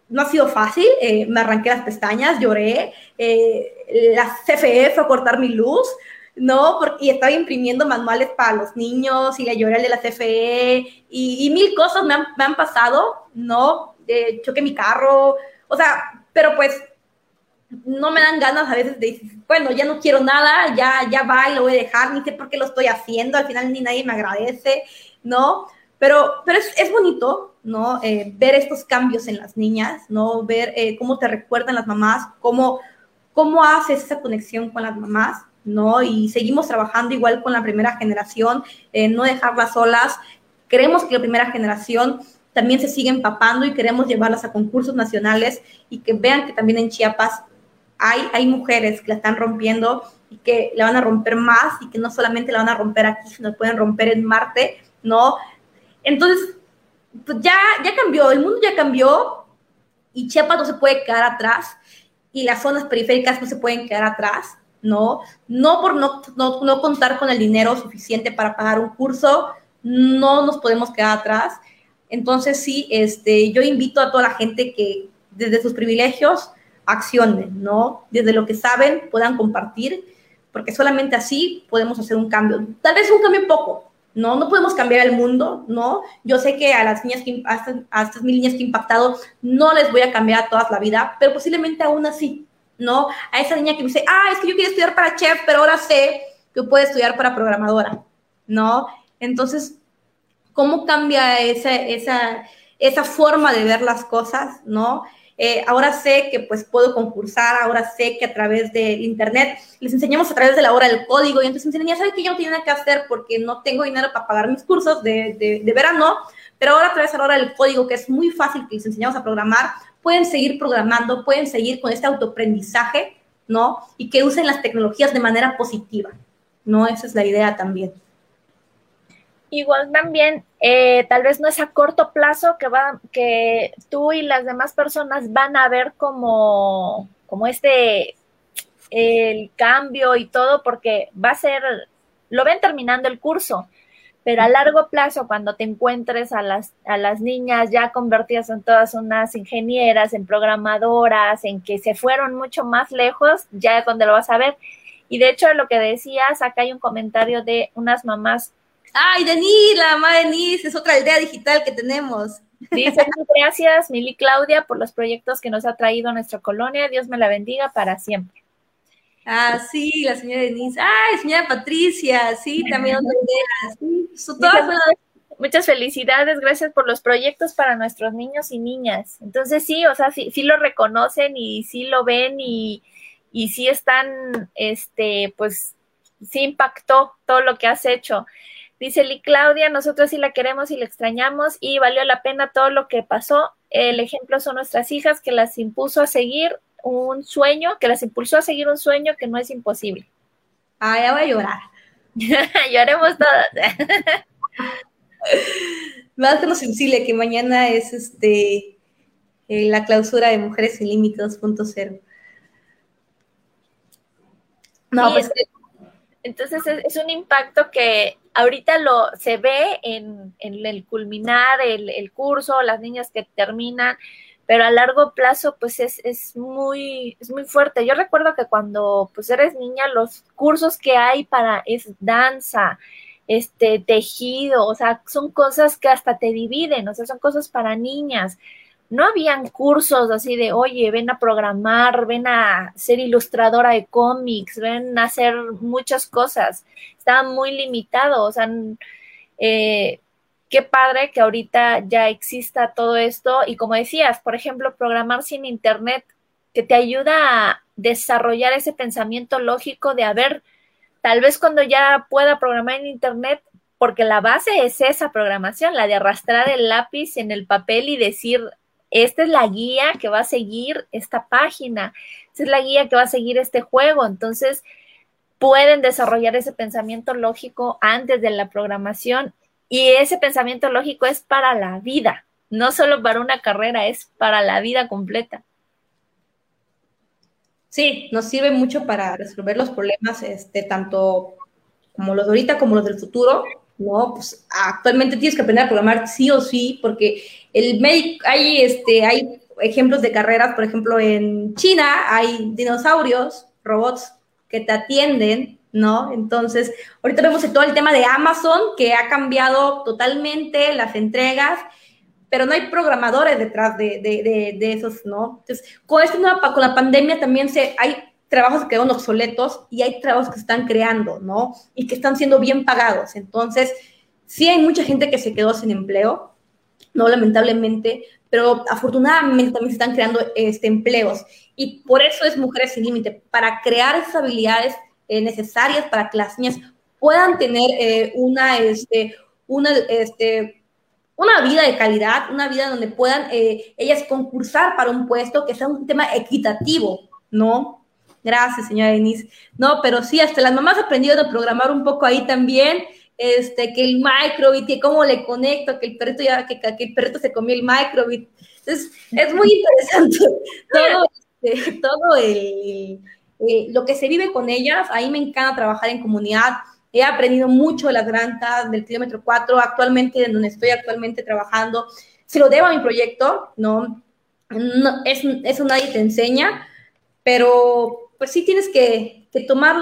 B: no ha sido fácil, eh, me arranqué las pestañas, lloré, eh, la CFE fue a cortar mi luz, ¿no? Porque, y estaba imprimiendo manuales para los niños y le lloré al de la CFE y, mil cosas me han, pasado, ¿no? choqué mi carro, o sea, pero pues no me dan ganas a veces de bueno, ya no quiero nada, ya, ya va y lo voy a dejar, ni sé por qué lo estoy haciendo, al final ni nadie me agradece, ¿no? Pero, pero es, es bonito, ¿no? Eh, ver estos cambios en las niñas, ¿no? Ver eh, cómo te recuerdan las mamás, cómo, cómo haces esa conexión con las mamás, ¿no? Y seguimos trabajando igual con la primera generación, eh, no dejarlas solas. Queremos que la primera generación también se siga empapando y queremos llevarlas a concursos nacionales y que vean que también en Chiapas hay, hay mujeres que la están rompiendo y que la van a romper más y que no solamente la van a romper aquí, sino pueden romper en Marte, ¿no? Entonces, pues ya, ya cambió, el mundo ya cambió y Chiapas no se puede quedar atrás y las zonas periféricas no se pueden quedar atrás, ¿no? No por no, no, no contar con el dinero suficiente para pagar un curso, no nos podemos quedar atrás. Entonces, sí, este, yo invito a toda la gente que desde sus privilegios accionen, ¿no? Desde lo que saben puedan compartir, porque solamente así podemos hacer un cambio. Tal vez un cambio poco, ¿no? No podemos cambiar el mundo, ¿no? Yo sé que a las niñas que, a estas, a estas mil niñas que he impactado, no les voy a cambiar a todas la vida, pero posiblemente aún así, ¿no? A esa niña que me dice, ah, es que yo quiero estudiar para chef, pero ahora sé que puede estudiar para programadora, ¿no? Entonces, ¿cómo cambia esa, esa, esa forma de ver las cosas, ¿no? Eh, ahora sé que pues puedo concursar, ahora sé que a través de internet les enseñamos a través de la hora del código y entonces me dicen, ya que yo no tengo nada que hacer porque no tengo dinero para pagar mis cursos de, de, de verano, pero ahora a través de la hora del código, que es muy fácil que les enseñamos a programar, pueden seguir programando, pueden seguir con este autoaprendizaje, ¿no? Y que usen las tecnologías de manera positiva, ¿no? Esa es la idea también.
C: Igual también, eh, tal vez no es a corto plazo que va, que tú y las demás personas van a ver como, como este el cambio y todo, porque va a ser, lo ven terminando el curso, pero a largo plazo, cuando te encuentres a las, a las niñas ya convertidas en todas unas ingenieras, en programadoras, en que se fueron mucho más lejos, ya es donde lo vas a ver. Y de hecho, lo que decías, acá hay un comentario de unas mamás
B: Ay, Denise, la mamá de Denise, es otra idea digital que tenemos.
C: Dice, gracias, Mili Claudia, por los proyectos que nos ha traído a nuestra colonia. Dios me la bendiga para siempre.
B: Ah, sí, la señora Denise. Ay, señora Patricia, sí, también otra idea. Sí,
C: muchas, felicidades, gracias por los proyectos para nuestros niños y niñas. Entonces, sí, o sea, sí, sí lo reconocen y sí lo ven y, y sí están, este, pues, sí impactó todo lo que has hecho. Dice Lee Claudia, nosotros sí la queremos y la extrañamos y valió la pena todo lo que pasó. El ejemplo son nuestras hijas que las impuso a seguir un sueño, que las impulsó a seguir un sueño que no es imposible.
B: Ah, ya voy a llorar.
C: Lloremos todas.
B: Más que lo sensible que mañana es este eh, la clausura de Mujeres sin Límites 2.0.
C: No, pues entonces es, un impacto que ahorita lo se ve en, el culminar el, curso, las niñas que terminan, pero a largo plazo pues es, es, muy, es muy fuerte. Yo recuerdo que cuando pues eres niña los cursos que hay para es danza, este tejido, o sea, son cosas que hasta te dividen, o sea, son cosas para niñas no habían cursos así de, oye, ven a programar, ven a ser ilustradora de cómics, ven a hacer muchas cosas. Estaba muy limitado, o sea, eh, qué padre que ahorita ya exista todo esto. Y como decías, por ejemplo, programar sin internet, que te ayuda a desarrollar ese pensamiento lógico de, a ver, tal vez cuando ya pueda programar en internet, porque la base es esa programación, la de arrastrar el lápiz en el papel y decir, esta es la guía que va a seguir esta página, esta es la guía que va a seguir este juego. Entonces, pueden desarrollar ese pensamiento lógico antes de la programación y ese pensamiento lógico es para la vida, no solo para una carrera, es para la vida completa.
B: Sí, nos sirve mucho para resolver los problemas, este, tanto como los de ahorita como los del futuro, ¿no? Pues actualmente tienes que aprender a programar sí o sí, porque el médico, hay, este, hay ejemplos de carreras, por ejemplo, en China hay dinosaurios, robots que te atienden, ¿no? Entonces, ahorita vemos todo el tema de Amazon, que ha cambiado totalmente las entregas, pero no hay programadores detrás de, de, de, esos, ¿no? Entonces, con, este con la pandemia también se, hay trabajos que quedan obsoletos y hay trabajos que se están creando, ¿no? Y que están siendo bien pagados. Entonces, sí hay mucha gente que se quedó sin empleo, no lamentablemente, pero afortunadamente también se están creando este, empleos. Y por eso es Mujeres sin Límite, para crear esas habilidades eh, necesarias para que las niñas puedan tener eh, una, este, una, este, una vida de calidad, una vida donde puedan eh, ellas concursar para un puesto que sea un tema equitativo, ¿no? Gracias, señora Denise. No, pero sí, hasta las mamás aprendido a programar un poco ahí también, este, que el microbit, que cómo le conecto, que el perrito ya, que, que el perrito se comió el microbit. Entonces, es muy interesante todo, este, todo el, lo que se vive con ellas. Ahí me encanta trabajar en comunidad. He aprendido mucho de las granjas del kilómetro 4, actualmente, en donde estoy actualmente trabajando. Se lo debo a mi proyecto, ¿no? no es, eso nadie te enseña, pero pues sí tienes que, que, tomar,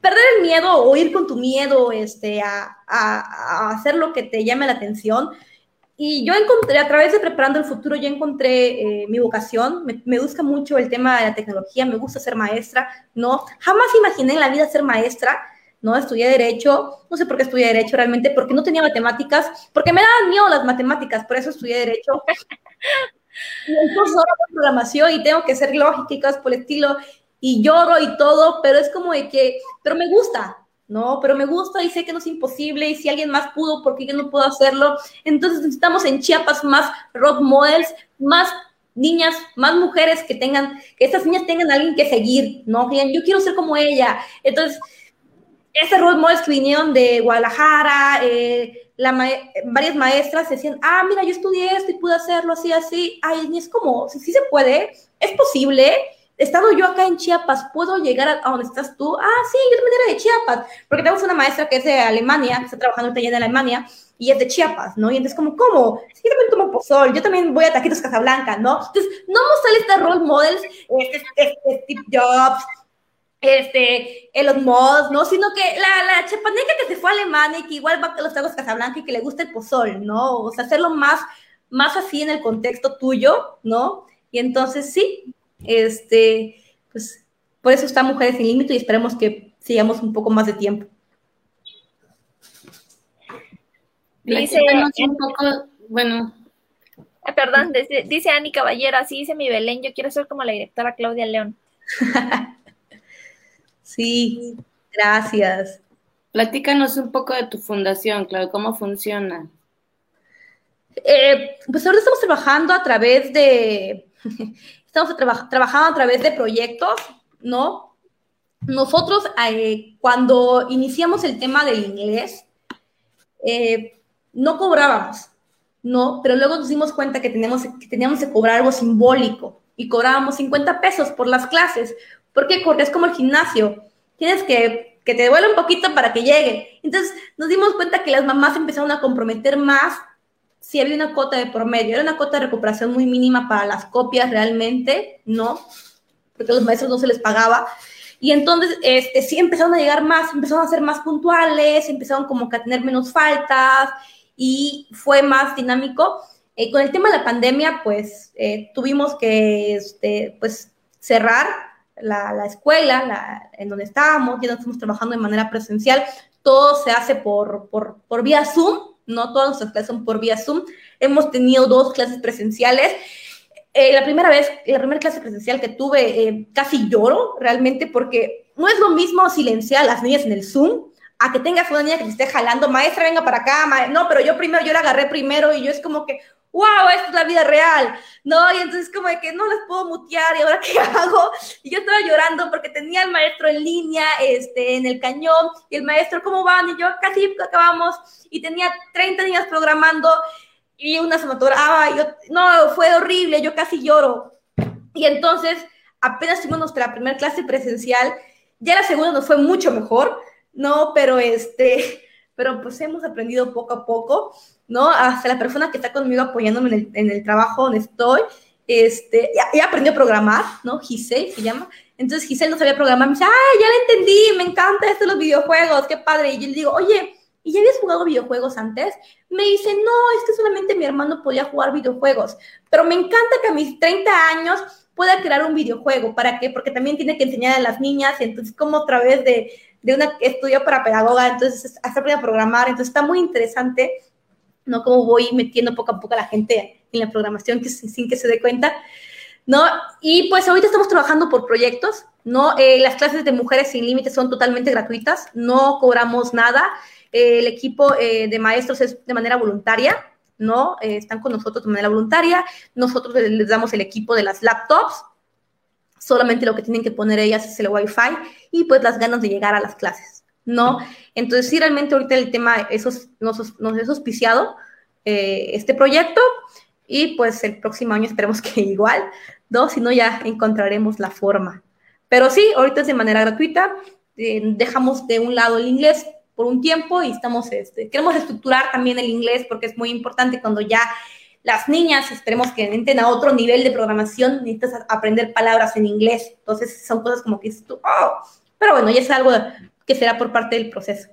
B: perder el miedo o ir con tu miedo este, a, a, a hacer lo que te llame la atención. Y yo encontré, a través de Preparando el Futuro, yo encontré eh, mi vocación. Me, me, gusta mucho el tema de la tecnología, me gusta ser maestra, ¿no? Jamás imaginé en la vida ser maestra, ¿no? Estudié Derecho, no sé por qué estudié Derecho realmente, porque no tenía matemáticas, porque me daban miedo las matemáticas, por eso estudié Derecho. y entonces ahora programación y tengo que ser lógica y cosas por el estilo, y lloro y todo, pero es como de que, pero me gusta, ¿no? Pero me gusta y sé que no es imposible y si alguien más pudo, ¿por qué yo no puedo hacerlo? Entonces necesitamos en Chiapas más rock models, más niñas, más mujeres que tengan, que estas niñas tengan a alguien que seguir, ¿no? Que yo quiero ser como ella. Entonces, ese role models que vinieron de Guadalajara, eh, la ma varias maestras decían, ah, mira, yo estudié esto y pude hacerlo así, así. Ay, es como, sí, sí se puede, es posible. Estando yo acá en Chiapas, ¿puedo llegar a, donde estás tú? Ah, sí, yo también era de Chiapas, porque tenemos una maestra que es de Alemania, que está trabajando ahorita en Alemania, y es de Chiapas, ¿no? Y entonces, como, ¿cómo? Sí, yo también tomo pozol, yo también voy a Taquitos Casablanca, ¿no? Entonces, no nos sale este role models, este, este Steve Jobs, este, Elon Musk, ¿no? Sino que la, la chapaneca que se fue a Alemania y que igual va a los tacos Casablanca y que le gusta el pozol, ¿no? O sea, hacerlo más, más así en el contexto tuyo, ¿no? Y entonces sí, este, pues por eso está Mujeres sin Límite y esperemos que sigamos un poco más de tiempo.
A: Dice un poco, bueno.
C: Perdón, dice, dice Ani Caballero, así dice mi Belén, yo quiero ser como la directora Claudia León.
B: Sí, gracias.
A: Platícanos un poco de tu fundación, Claudia, ¿cómo funciona?
B: Eh, pues ahora estamos trabajando a través de, estamos traba, trabajando a través de proyectos, ¿no? Nosotros eh, cuando iniciamos el tema del inglés, eh, no cobrábamos, ¿no? Pero luego nos dimos cuenta que teníamos, que teníamos que cobrar algo simbólico y cobrábamos 50 pesos por las clases. Porque es como el gimnasio. Tienes que que te duele un poquito para que llegue. Entonces nos dimos cuenta que las mamás empezaron a comprometer más si había una cuota de por medio. Era una cuota de recuperación muy mínima para las copias realmente, ¿no? Porque a los maestros no se les pagaba. Y entonces, este, sí empezaron a llegar más, empezaron a ser más puntuales, empezaron como que a tener menos faltas y fue más dinámico. Eh, con el tema de la pandemia, pues eh, tuvimos que, este, pues, cerrar la, la escuela la, en donde estábamos, ya no estamos trabajando de manera presencial, todo se hace por, por, por vía Zoom, no todas nuestras clases son por vía Zoom. Hemos tenido dos clases presenciales. Eh, la primera vez, la primera clase presencial que tuve, eh, casi lloro realmente porque no es lo mismo silenciar a las niñas en el Zoom a que tengas una niña que te esté jalando, maestra, venga para acá, no, pero yo primero, yo la agarré primero y yo es como que, wow, esto es la vida real, ¿no? Y entonces como de que no les puedo mutear y ahora qué hago. Y yo estaba llorando porque tenía al maestro en línea, este, en el cañón, y el maestro, ¿cómo van? Y yo casi acabamos, y tenía 30 niñas programando, y una se y yo, no, fue horrible, yo casi lloro. Y entonces, apenas tuvimos nuestra primera clase presencial, ya la segunda nos fue mucho mejor, ¿no? Pero este, pero pues hemos aprendido poco a poco. ¿No? Hasta la persona que está conmigo apoyándome en el, en el trabajo donde estoy, este, ya, aprendió a programar, ¿no? Giselle se llama. Entonces Giselle no sabía programar, me dice, ay, ya la entendí, me encanta esto de los videojuegos, qué padre. Y yo le digo, oye, ¿y ya habías jugado videojuegos antes? Me dice, no, es que solamente mi hermano podía jugar videojuegos, pero me encanta que a mis 30 años pueda crear un videojuego. ¿Para qué? Porque también tiene que enseñar a las niñas, entonces como a través de, de una estudio para pedagoga, entonces hacer a programar, entonces está muy interesante ¿no? Como voy metiendo poco a poco a la gente en la programación sin que se dé cuenta, ¿no? Y pues ahorita estamos trabajando por proyectos, ¿no? Eh, las clases de Mujeres Sin Límites son totalmente gratuitas, no cobramos nada. Eh, el equipo eh, de maestros es de manera voluntaria, ¿no? están con nosotros de manera voluntaria. Nosotros les damos el equipo de las laptops. Solamente lo que tienen que poner ellas es el Wi-Fi y pues las ganas de llegar a las clases, ¿no? Entonces, sí, realmente ahorita el tema esos, nos, nos es auspiciado este proyecto y pues el próximo año esperemos que igual, ¿no? Si no, ya encontraremos la forma. Pero sí, ahorita es de manera gratuita. Eh, dejamos de un lado el inglés por un tiempo y estamos, este, queremos estructurar también el inglés porque es muy importante cuando ya las niñas, esperemos que entren a otro nivel de programación, necesitas aprender palabras en inglés. Entonces son cosas como que dices tú, oh, pero bueno, ya es algo que será por parte del proceso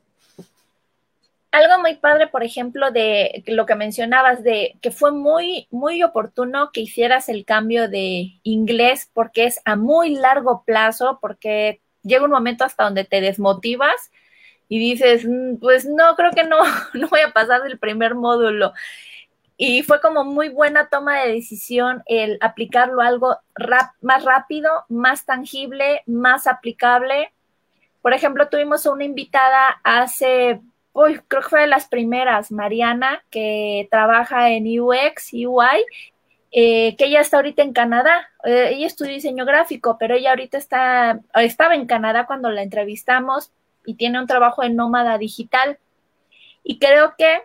C: algo muy padre, por ejemplo, de lo que mencionabas, de que fue muy, muy oportuno que hicieras el cambio de inglés porque es a muy largo plazo, porque llega un momento hasta donde te desmotivas y dices, mm, pues no, creo que no, no voy a pasar del primer módulo. Y fue como muy buena toma de decisión el aplicarlo a algo más rápido, más tangible, más aplicable. Por ejemplo, tuvimos una invitada hace uy, creo que fue de las primeras, Mariana, que trabaja en UX, UI, eh, que ella está ahorita en Canadá. Eh, ella estudió diseño gráfico, pero ella ahorita está, estaba en Canadá cuando la entrevistamos y tiene un trabajo en nómada digital. Y creo que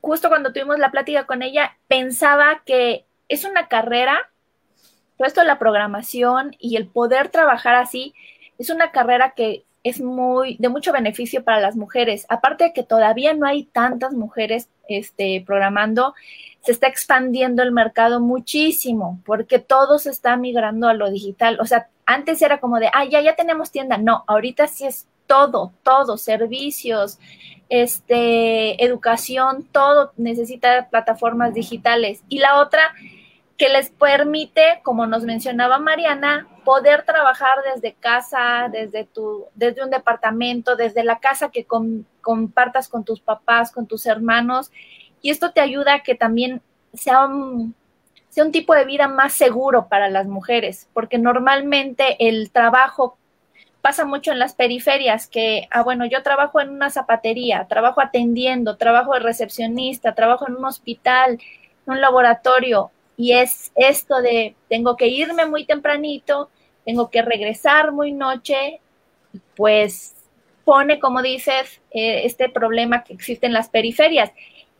C: justo cuando tuvimos la plática con ella, pensaba que es una carrera, todo esto la programación y el poder trabajar así, es una carrera que es muy de mucho beneficio para las mujeres. Aparte de que todavía no hay tantas mujeres este, programando, se está expandiendo el mercado muchísimo porque todo se está migrando a lo digital. O sea, antes era como de, ah, ya, ya tenemos tienda. No, ahorita sí es todo, todo, servicios, este, educación, todo necesita plataformas digitales. Y la otra que les permite, como nos mencionaba Mariana, poder trabajar desde casa, desde tu, desde un departamento, desde la casa que compartas con tus papás, con tus hermanos, y esto te ayuda a que también sea un, sea un tipo de vida más seguro para las mujeres, porque normalmente el trabajo pasa mucho en las periferias, que, ah, bueno, yo trabajo en una zapatería, trabajo atendiendo, trabajo de recepcionista, trabajo en un hospital, en un laboratorio, y es esto de tengo que irme muy tempranito, tengo que regresar muy noche, pues pone, como dices, eh, este problema que existe en las periferias.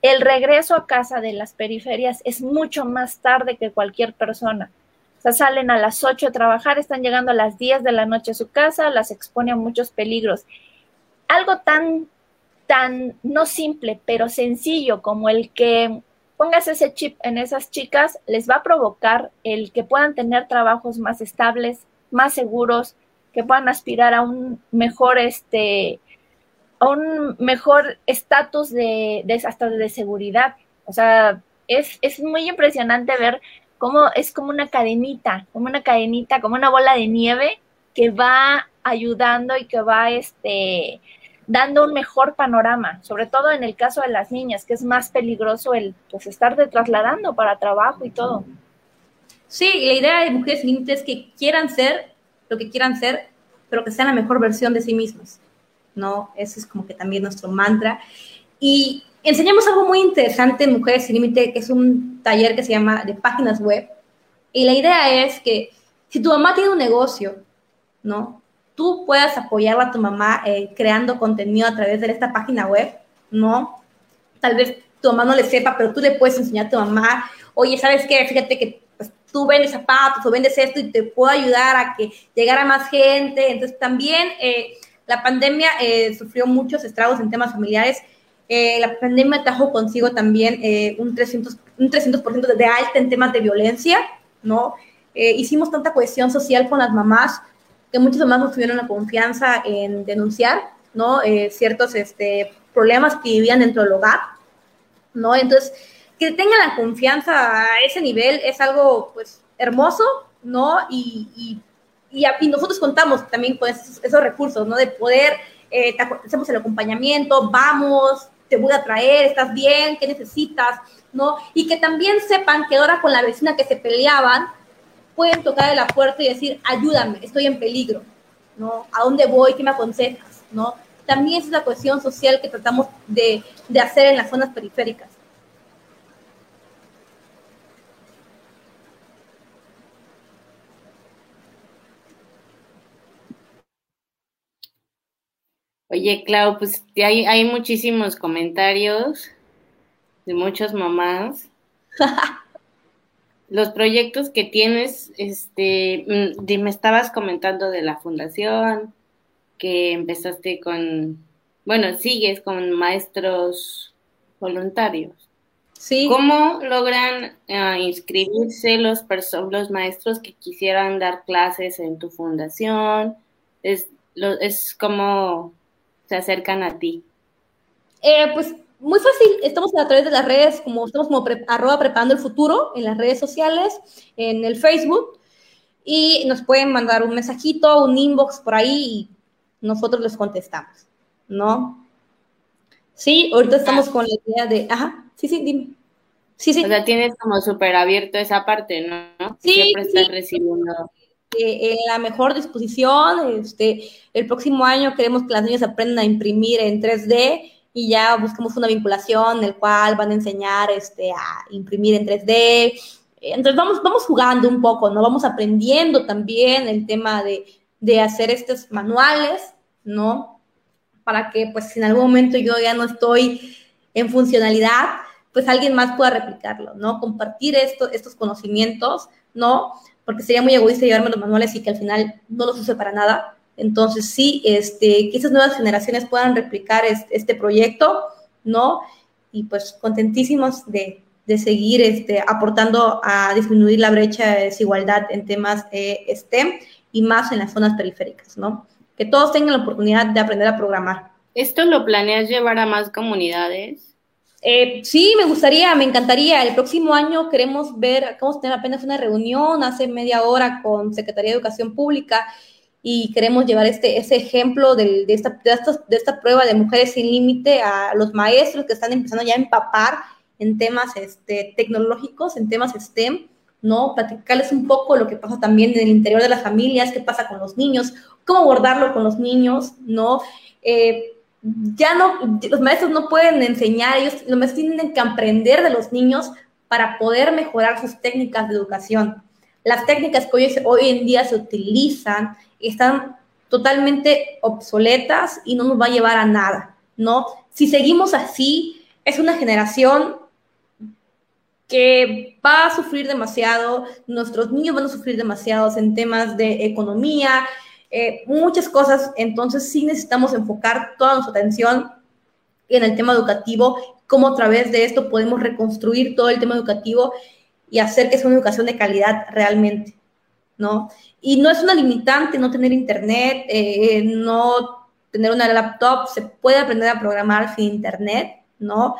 C: El regreso a casa de las periferias es mucho más tarde que cualquier persona. O sea, salen a las 8 a trabajar, están llegando a las 10 de la noche a su casa, las expone a muchos peligros. Algo tan, tan no simple, pero sencillo como el que pongas ese chip en esas chicas, les va a provocar el que puedan tener trabajos más estables, más seguros, que puedan aspirar a un mejor este a un mejor estatus de, de, hasta de seguridad. O sea, es, es muy impresionante ver cómo es como una cadenita, como una cadenita, como una bola de nieve que va ayudando y que va este dando un mejor panorama, sobre todo en el caso de las niñas, que es más peligroso el pues estar de trasladando para trabajo y todo.
B: Sí, la idea de Mujeres Límites es que quieran ser lo que quieran ser, pero que sean la mejor versión de sí mismos, ¿no? Ese es como que también nuestro mantra. Y enseñamos algo muy interesante en Mujeres Sin Límite, que es un taller que se llama de páginas web. Y la idea es que si tu mamá tiene un negocio, ¿no? Tú puedas apoyar a tu mamá eh, creando contenido a través de esta página web, ¿no? Tal vez tu mamá no le sepa, pero tú le puedes enseñar a tu mamá, oye, ¿sabes qué? Fíjate que pues, tú vendes zapatos o vendes esto y te puedo ayudar a que llegara más gente. Entonces también eh, la pandemia eh, sufrió muchos estragos en temas familiares. la pandemia trajo consigo también un 300%, un 300 de alta en temas de violencia, ¿no? hicimos tanta cohesión social con las mamás que muchos demás no tuvieron la confianza en denunciar, ¿no? Eh, ciertos este, problemas que vivían dentro del hogar, ¿no? Entonces, que tengan la confianza a ese nivel es algo, pues, hermoso, ¿no? Y, y, nosotros contamos también con esos, recursos, ¿no? De poder, eh, hacemos el acompañamiento, vamos, te voy a traer, estás bien, ¿qué necesitas? ¿No? Y que también sepan que ahora con la vecina que se peleaban, pueden tocar la puerta y decir, ayúdame, estoy en peligro, ¿no? ¿A dónde voy? ¿Qué me aconsejas? ¿no? También es la cuestión social que tratamos de, de hacer en las zonas periféricas.
A: Oye, Clau, pues hay, hay muchísimos comentarios de muchas mamás. Los proyectos que tienes, este, mm, me estabas comentando de la fundación, que empezaste con, bueno, sigues con maestros voluntarios.
B: Sí.
A: ¿Cómo logran uh, inscribirse los, los maestros que quisieran dar clases en tu fundación? Es, lo, es como se acercan a ti?
B: Eh, pues muy fácil, estamos a través de las redes, como estamos como arroba preparando el futuro en las redes sociales, en el Facebook, y nos pueden mandar un mensajito, un inbox por ahí y nosotros les contestamos, ¿no? Sí, ahorita estamos con la idea de, ajá, sí, sí, dime.
A: Sí, sí. O sea, tienes como súper abierto esa parte, ¿no?
B: Sí,
A: Siempre estás
B: sí.
A: recibiendo
B: en la mejor disposición. Este, el próximo año queremos que las niñas aprendan a imprimir en 3D y ya buscamos una vinculación en el cual van a enseñar este, a imprimir en 3D. Entonces vamos, vamos jugando un poco, ¿no? Vamos aprendiendo también el tema de, de hacer estos manuales, ¿no? Para que pues si en algún momento yo ya no estoy en funcionalidad, pues alguien más pueda replicarlo, ¿no? Compartir esto, estos conocimientos, ¿no? porque sería muy egoísta llevarme los manuales y que al final no los use para nada. Entonces, sí, este, que esas nuevas generaciones puedan replicar este, este proyecto, ¿no? Y pues contentísimos de, de, seguir este, aportando a disminuir la brecha de desigualdad en temas eh, STEM y más en las zonas periféricas, ¿no? Que todos tengan la oportunidad de aprender a programar.
A: ¿Esto lo planeas llevar a más comunidades?
B: Eh, sí, me gustaría, me encantaría. El próximo año queremos ver, acabamos de tener apenas una reunión hace media hora con Secretaría de Educación Pública y queremos llevar este, ese ejemplo de, de, esta, de, de esta prueba de Mujeres sin Límite a los maestros que están empezando ya a empapar en temas este, tecnológicos, en temas STEM, ¿no? Platicarles un poco lo que pasa también en el interior de las familias, qué pasa con los niños, cómo abordarlo con los niños, ¿no? Eh, ya no, los maestros no pueden enseñar, ellos los maestros tienen que aprender de los niños para poder mejorar sus técnicas de educación. Las técnicas que hoy, en día se utilizan están totalmente obsoletas y no nos va a llevar a nada, ¿no? Si seguimos así, es una generación que va a sufrir demasiado, nuestros niños van a sufrir demasiado en temas de economía, eh, muchas cosas, entonces sí necesitamos enfocar toda nuestra atención en el tema educativo, cómo a través de esto podemos reconstruir todo el tema educativo y hacer que sea una educación de calidad realmente, ¿no? Y no es una limitante no tener internet, eh, no tener una laptop, se puede aprender a programar sin internet, ¿no?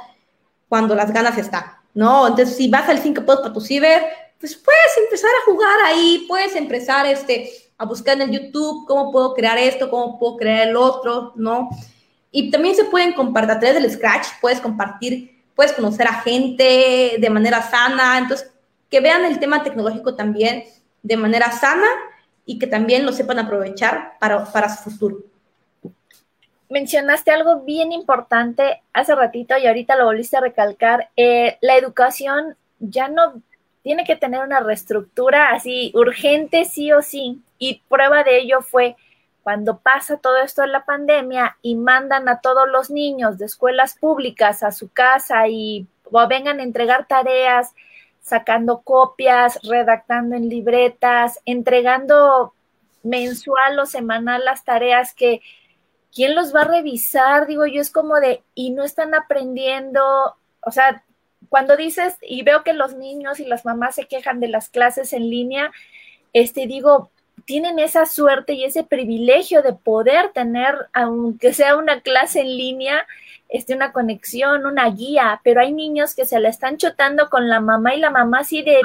B: Cuando las ganas están, ¿no? Entonces, si vas al 5 para tu ciber, pues puedes empezar a jugar ahí, puedes empezar este, a buscar en el YouTube cómo puedo crear esto, cómo puedo crear el otro, ¿no? Y también se pueden compartir a través del Scratch, puedes compartir, puedes conocer a gente de manera sana, entonces que vean el tema tecnológico también de manera sana y que también lo sepan aprovechar para, para su futuro.
C: Mencionaste algo bien importante hace ratito y ahorita lo volviste a recalcar. Eh, la educación ya no tiene que tener una reestructura así urgente, sí o sí. Y prueba de ello fue cuando pasa todo esto en la pandemia y mandan a todos los niños de escuelas públicas a su casa y o vengan a entregar tareas, sacando copias, redactando en libretas, entregando mensual o semanal las tareas que quién los va a revisar, digo yo, es como de, y no están aprendiendo, o sea, cuando dices y veo que los niños y las mamás se quejan de las clases en línea, este digo, tienen esa suerte y ese privilegio de poder tener, aunque sea una clase en línea, este, una conexión, una guía, pero hay niños que se la están chotando con la mamá y la mamá así de...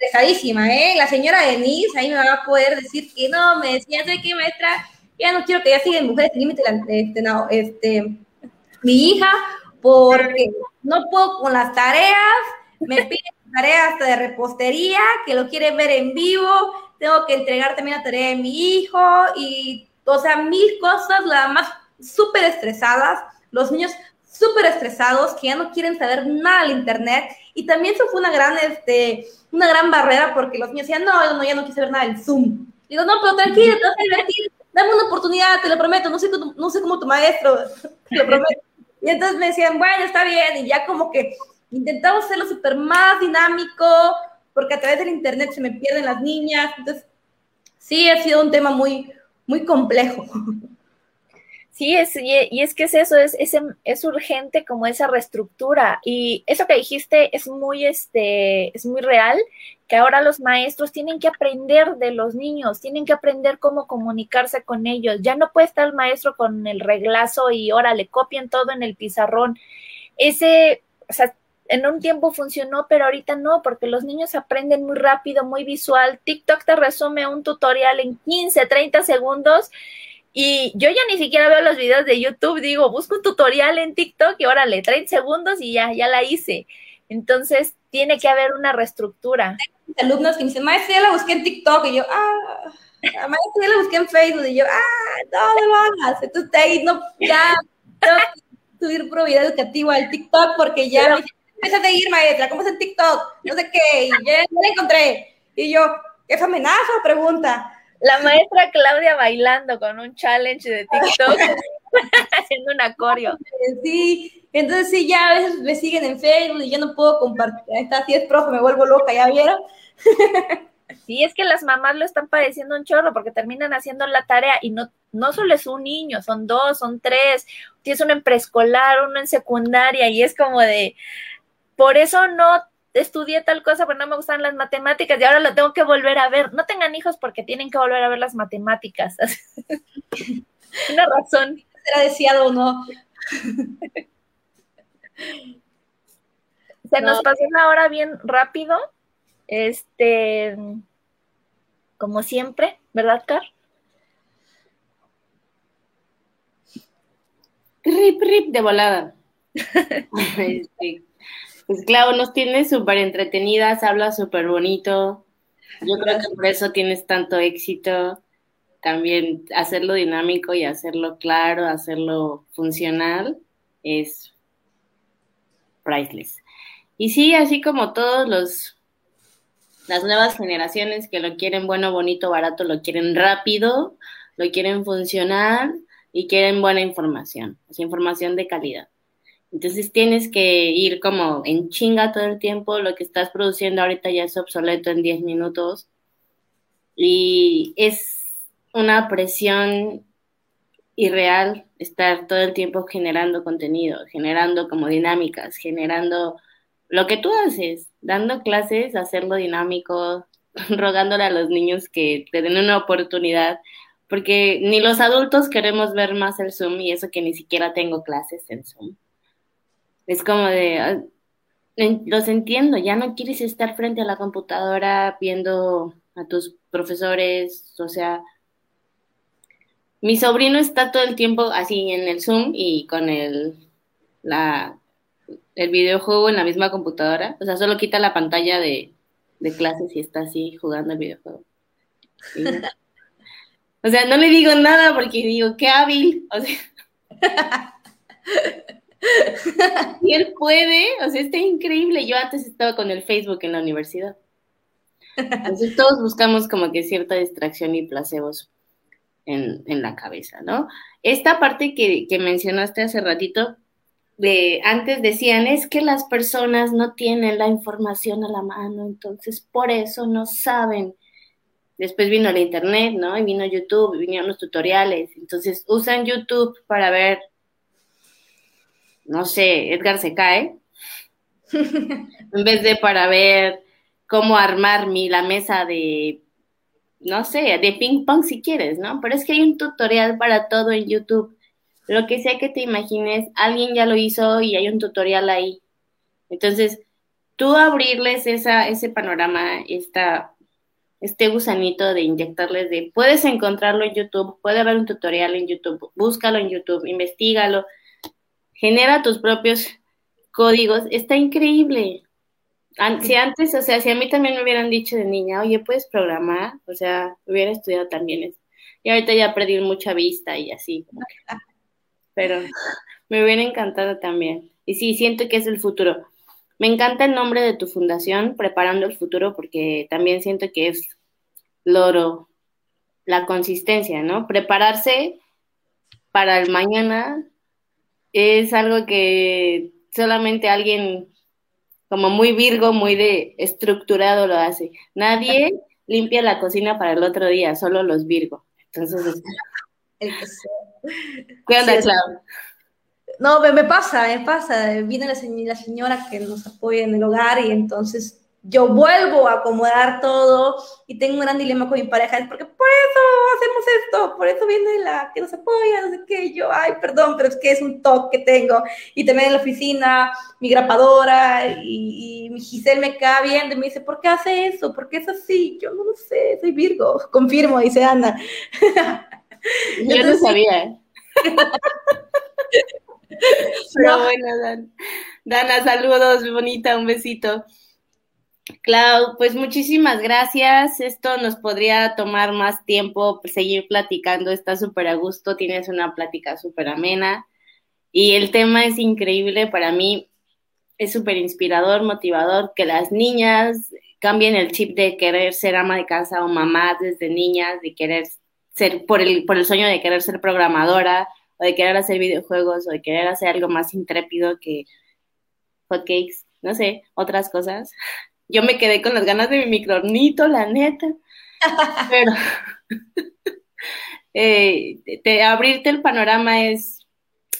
B: Dejadísima, ¿eh? La señora Denise ahí me va a poder decir que no, me decía, ¿sabes qué, maestra? Ya no quiero que ya sigan mujeres límite, este, no, este, mi hija, porque no puedo con las tareas, me piden tarea hasta de repostería, que lo quiere ver en vivo, tengo que entregar también la tarea de mi hijo y, o sea, mil cosas, la más súper estresadas, los niños súper estresados, que ya no quieren saber nada del internet y también eso fue una gran, este, una gran barrera porque los niños decían, no, no, ya no quise ver nada del Zoom. Digo, no, pero tranquilo, te vas a divertir, dame una oportunidad, te lo prometo, no sé, no sé cómo tu maestro, te lo prometo. Y entonces me decían, bueno, está bien, y ya como que intentamos hacerlo súper más dinámico, porque a través del internet se me pierden las niñas, entonces sí ha sido un tema muy, muy complejo.
C: Sí, es, y, es que es eso, es, es, es, urgente como esa reestructura. Y eso que dijiste es muy, este, es muy real, que ahora los maestros tienen que aprender de los niños, tienen que aprender cómo comunicarse con ellos. Ya no puede estar el maestro con el reglazo y ahora le copien todo en el pizarrón. Ese, o sea, en un tiempo funcionó, pero ahorita no, porque los niños aprenden muy rápido, muy visual. TikTok te resume un tutorial en 15, 30 segundos y yo ya ni siquiera veo los videos de YouTube, digo, busco un tutorial en TikTok y órale, 30 segundos y ya, ya la hice. Entonces, tiene que haber una reestructura.
B: Tengo alumnos que me dicen, maestra, ya la busqué en TikTok, y yo, ah, maestra, ya la busqué en Facebook, y yo, ah, no, lo hagas. Entonces, ahí no, ya, que subir pro video educativo al TikTok porque ya me empieza a seguir, maestra, ¿cómo es en TikTok? No sé qué, y ya, ya la encontré. Y yo, ¿es amenaza o pregunta?
C: La maestra Claudia bailando con un challenge de TikTok haciendo un acorio.
B: Sí, entonces sí, ya a veces me siguen en Facebook y ya no puedo compartir. Está así es profe, me vuelvo loca, ¿ya vieron?
C: Sí, es que las mamás lo están padeciendo un chorro porque terminan haciendo la tarea y no, no solo es un niño, son dos, son tres, tienes uno en preescolar, uno en secundaria y es como de, por eso no estudié tal cosa, pero no me gustan las matemáticas y ahora lo tengo que volver a ver. No tengan hijos porque tienen que volver a ver las matemáticas. Una razón.
B: ¿Será deseado o no?
C: Se nos pasó una hora bien rápido. Este, como siempre, ¿verdad, Car?
A: Rip, rip de volada. este, pues claro, nos tiene súper entretenidas, habla súper bonito. Yo creo que por eso tienes tanto éxito. También hacerlo dinámico y hacerlo claro, hacerlo funcional es priceless. Y sí, así como todos los las nuevas generaciones que lo quieren bueno, bonito, barato, lo quieren rápido, lo quieren funcional y quieren buena información, es información de calidad. Entonces tienes que ir como en chinga todo el tiempo, lo que estás produciendo ahorita ya es obsoleto en 10 minutos y es una presión irreal estar todo el tiempo generando contenido, generando como dinámicas, generando lo que tú haces, dando clases, hacerlo dinámico, rogándole a los niños que te den una oportunidad, porque ni los adultos queremos ver más el Zoom y eso que ni siquiera tengo clases en Zoom. Es como de, ah, los entiendo, ya no quieres estar frente a la computadora viendo a tus profesores, o sea, mi sobrino está todo el tiempo así en el Zoom y con el, la, el videojuego en la misma computadora, o sea, solo quita la pantalla de, de clases y está así jugando el videojuego. o sea, no le digo nada porque digo, qué hábil, o sea. y él puede, o sea, está increíble. Yo antes estaba con el Facebook en la universidad. Entonces todos buscamos como que cierta distracción y placebos en, en la cabeza, ¿no? Esta parte que, que mencionaste hace ratito, de, antes decían, es que las personas no tienen la información a la mano, entonces por eso no saben. Después vino el Internet, ¿no? Y vino YouTube, vinieron los tutoriales. Entonces usan YouTube para ver no sé, Edgar se cae, en vez de para ver cómo armar mi, la mesa de, no sé, de ping pong si quieres, ¿no? Pero es que hay un tutorial para todo en YouTube. Lo que sea que te imagines, alguien ya lo hizo y hay un tutorial ahí. Entonces, tú abrirles esa, ese panorama, esta, este gusanito de inyectarles de, puedes encontrarlo en YouTube, puede haber un tutorial en YouTube, búscalo en YouTube, investigalo, genera tus propios códigos, está increíble. si antes, o sea, si a mí también me hubieran dicho de niña, oye, ¿puedes programar? O sea, hubiera estudiado también eso. Y ahorita ya perdí mucha vista y así. Pero me hubiera encantado también. Y sí, siento que es el futuro. Me encanta el nombre de tu fundación, Preparando el Futuro, porque también siento que es loro, la consistencia, ¿no? Prepararse para el mañana es algo que solamente alguien como muy virgo, muy de estructurado lo hace. Nadie limpia la cocina para el otro día, solo los virgo. Entonces,
B: ¿qué No, me, pasa, me pasa. Viene la señora que nos apoya en el hogar y entonces yo vuelvo a acomodar todo y tengo un gran dilema con mi pareja, es porque por eso hacemos esto, por eso viene la que nos apoya, no sé qué, yo, ay, perdón, pero es que es un toque que tengo. Y también en la oficina, mi grapadora y, mi Giselle me cae viendo y me dice, ¿por qué hace eso? ¿Por qué es así? Yo no lo sé, soy Virgo, confirmo, dice Ana.
A: yo no sabía. pero bueno, Dan. Dana, saludos, bonita, un besito. Clau, pues muchísimas gracias. Esto nos podría tomar más tiempo, seguir platicando. Está súper a gusto, tienes una plática súper amena y el tema es increíble para mí. Es súper inspirador, motivador que las niñas cambien el chip de querer ser ama de casa o mamá desde niñas, de querer ser por el, por el sueño de querer ser programadora o de querer hacer videojuegos o de querer hacer algo más intrépido que hotcakes, no sé, otras cosas yo me quedé con las ganas de mi micronito, la neta. Pero eh, te, abrirte el panorama es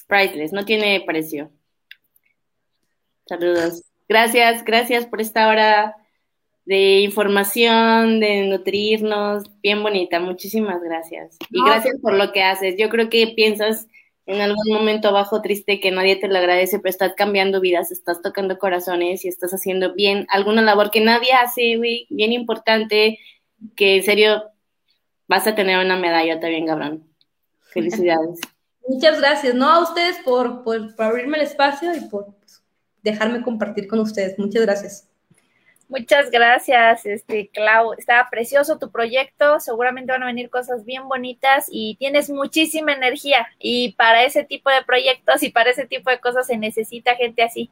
A: priceless, no tiene precio. Saludos. Gracias, gracias por esta hora de información, de nutrirnos, bien bonita, muchísimas gracias. Y gracias por lo que haces. Yo creo que piensas en algún momento bajo triste que nadie te lo agradece, pero estás cambiando vidas, estás tocando corazones y estás haciendo bien alguna labor que nadie hace, güey, bien importante, que en serio vas a tener una medalla también, cabrón. Felicidades.
B: Muchas gracias, ¿no? A ustedes por, por, por abrirme el espacio y por pues, dejarme compartir con ustedes. Muchas gracias.
C: Muchas gracias, este Clau. Está precioso tu proyecto. Seguramente van a venir cosas bien bonitas y tienes muchísima energía. Y para ese tipo de proyectos y para ese tipo de cosas se necesita gente así,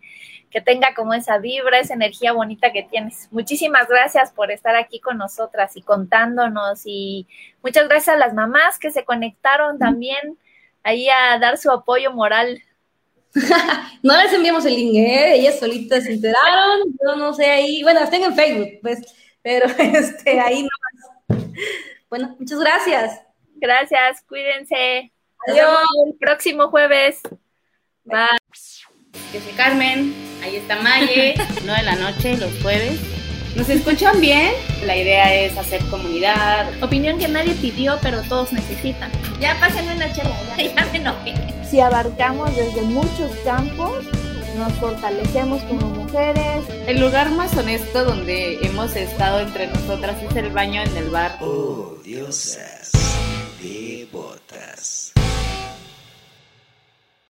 C: que tenga como esa vibra, esa energía bonita que tienes. Muchísimas gracias por estar aquí con nosotras y contándonos. Y muchas gracias a las mamás que se conectaron también ahí a dar su apoyo moral
B: no les enviamos el link, ¿eh? Ellas solitas se enteraron, yo no sé ahí, bueno, tengo en Facebook, pues, pero este, ahí no Bueno, muchas gracias.
C: Gracias, cuídense. Adiós. el próximo jueves. Bye.
A: Que se Carmen, ahí está Maye, 9 de la noche, los jueves. ¿Nos escuchan bien? La idea es hacer comunidad.
C: Opinión que nadie pidió, pero todos necesitan.
B: Ya pásenme una chela, ya, ya me enojé
D: si abarcamos desde muchos campos, nos fortalecemos como mujeres.
A: El lugar más honesto donde hemos estado entre nosotras es el baño en el bar.
E: Oh, diosas, de botas.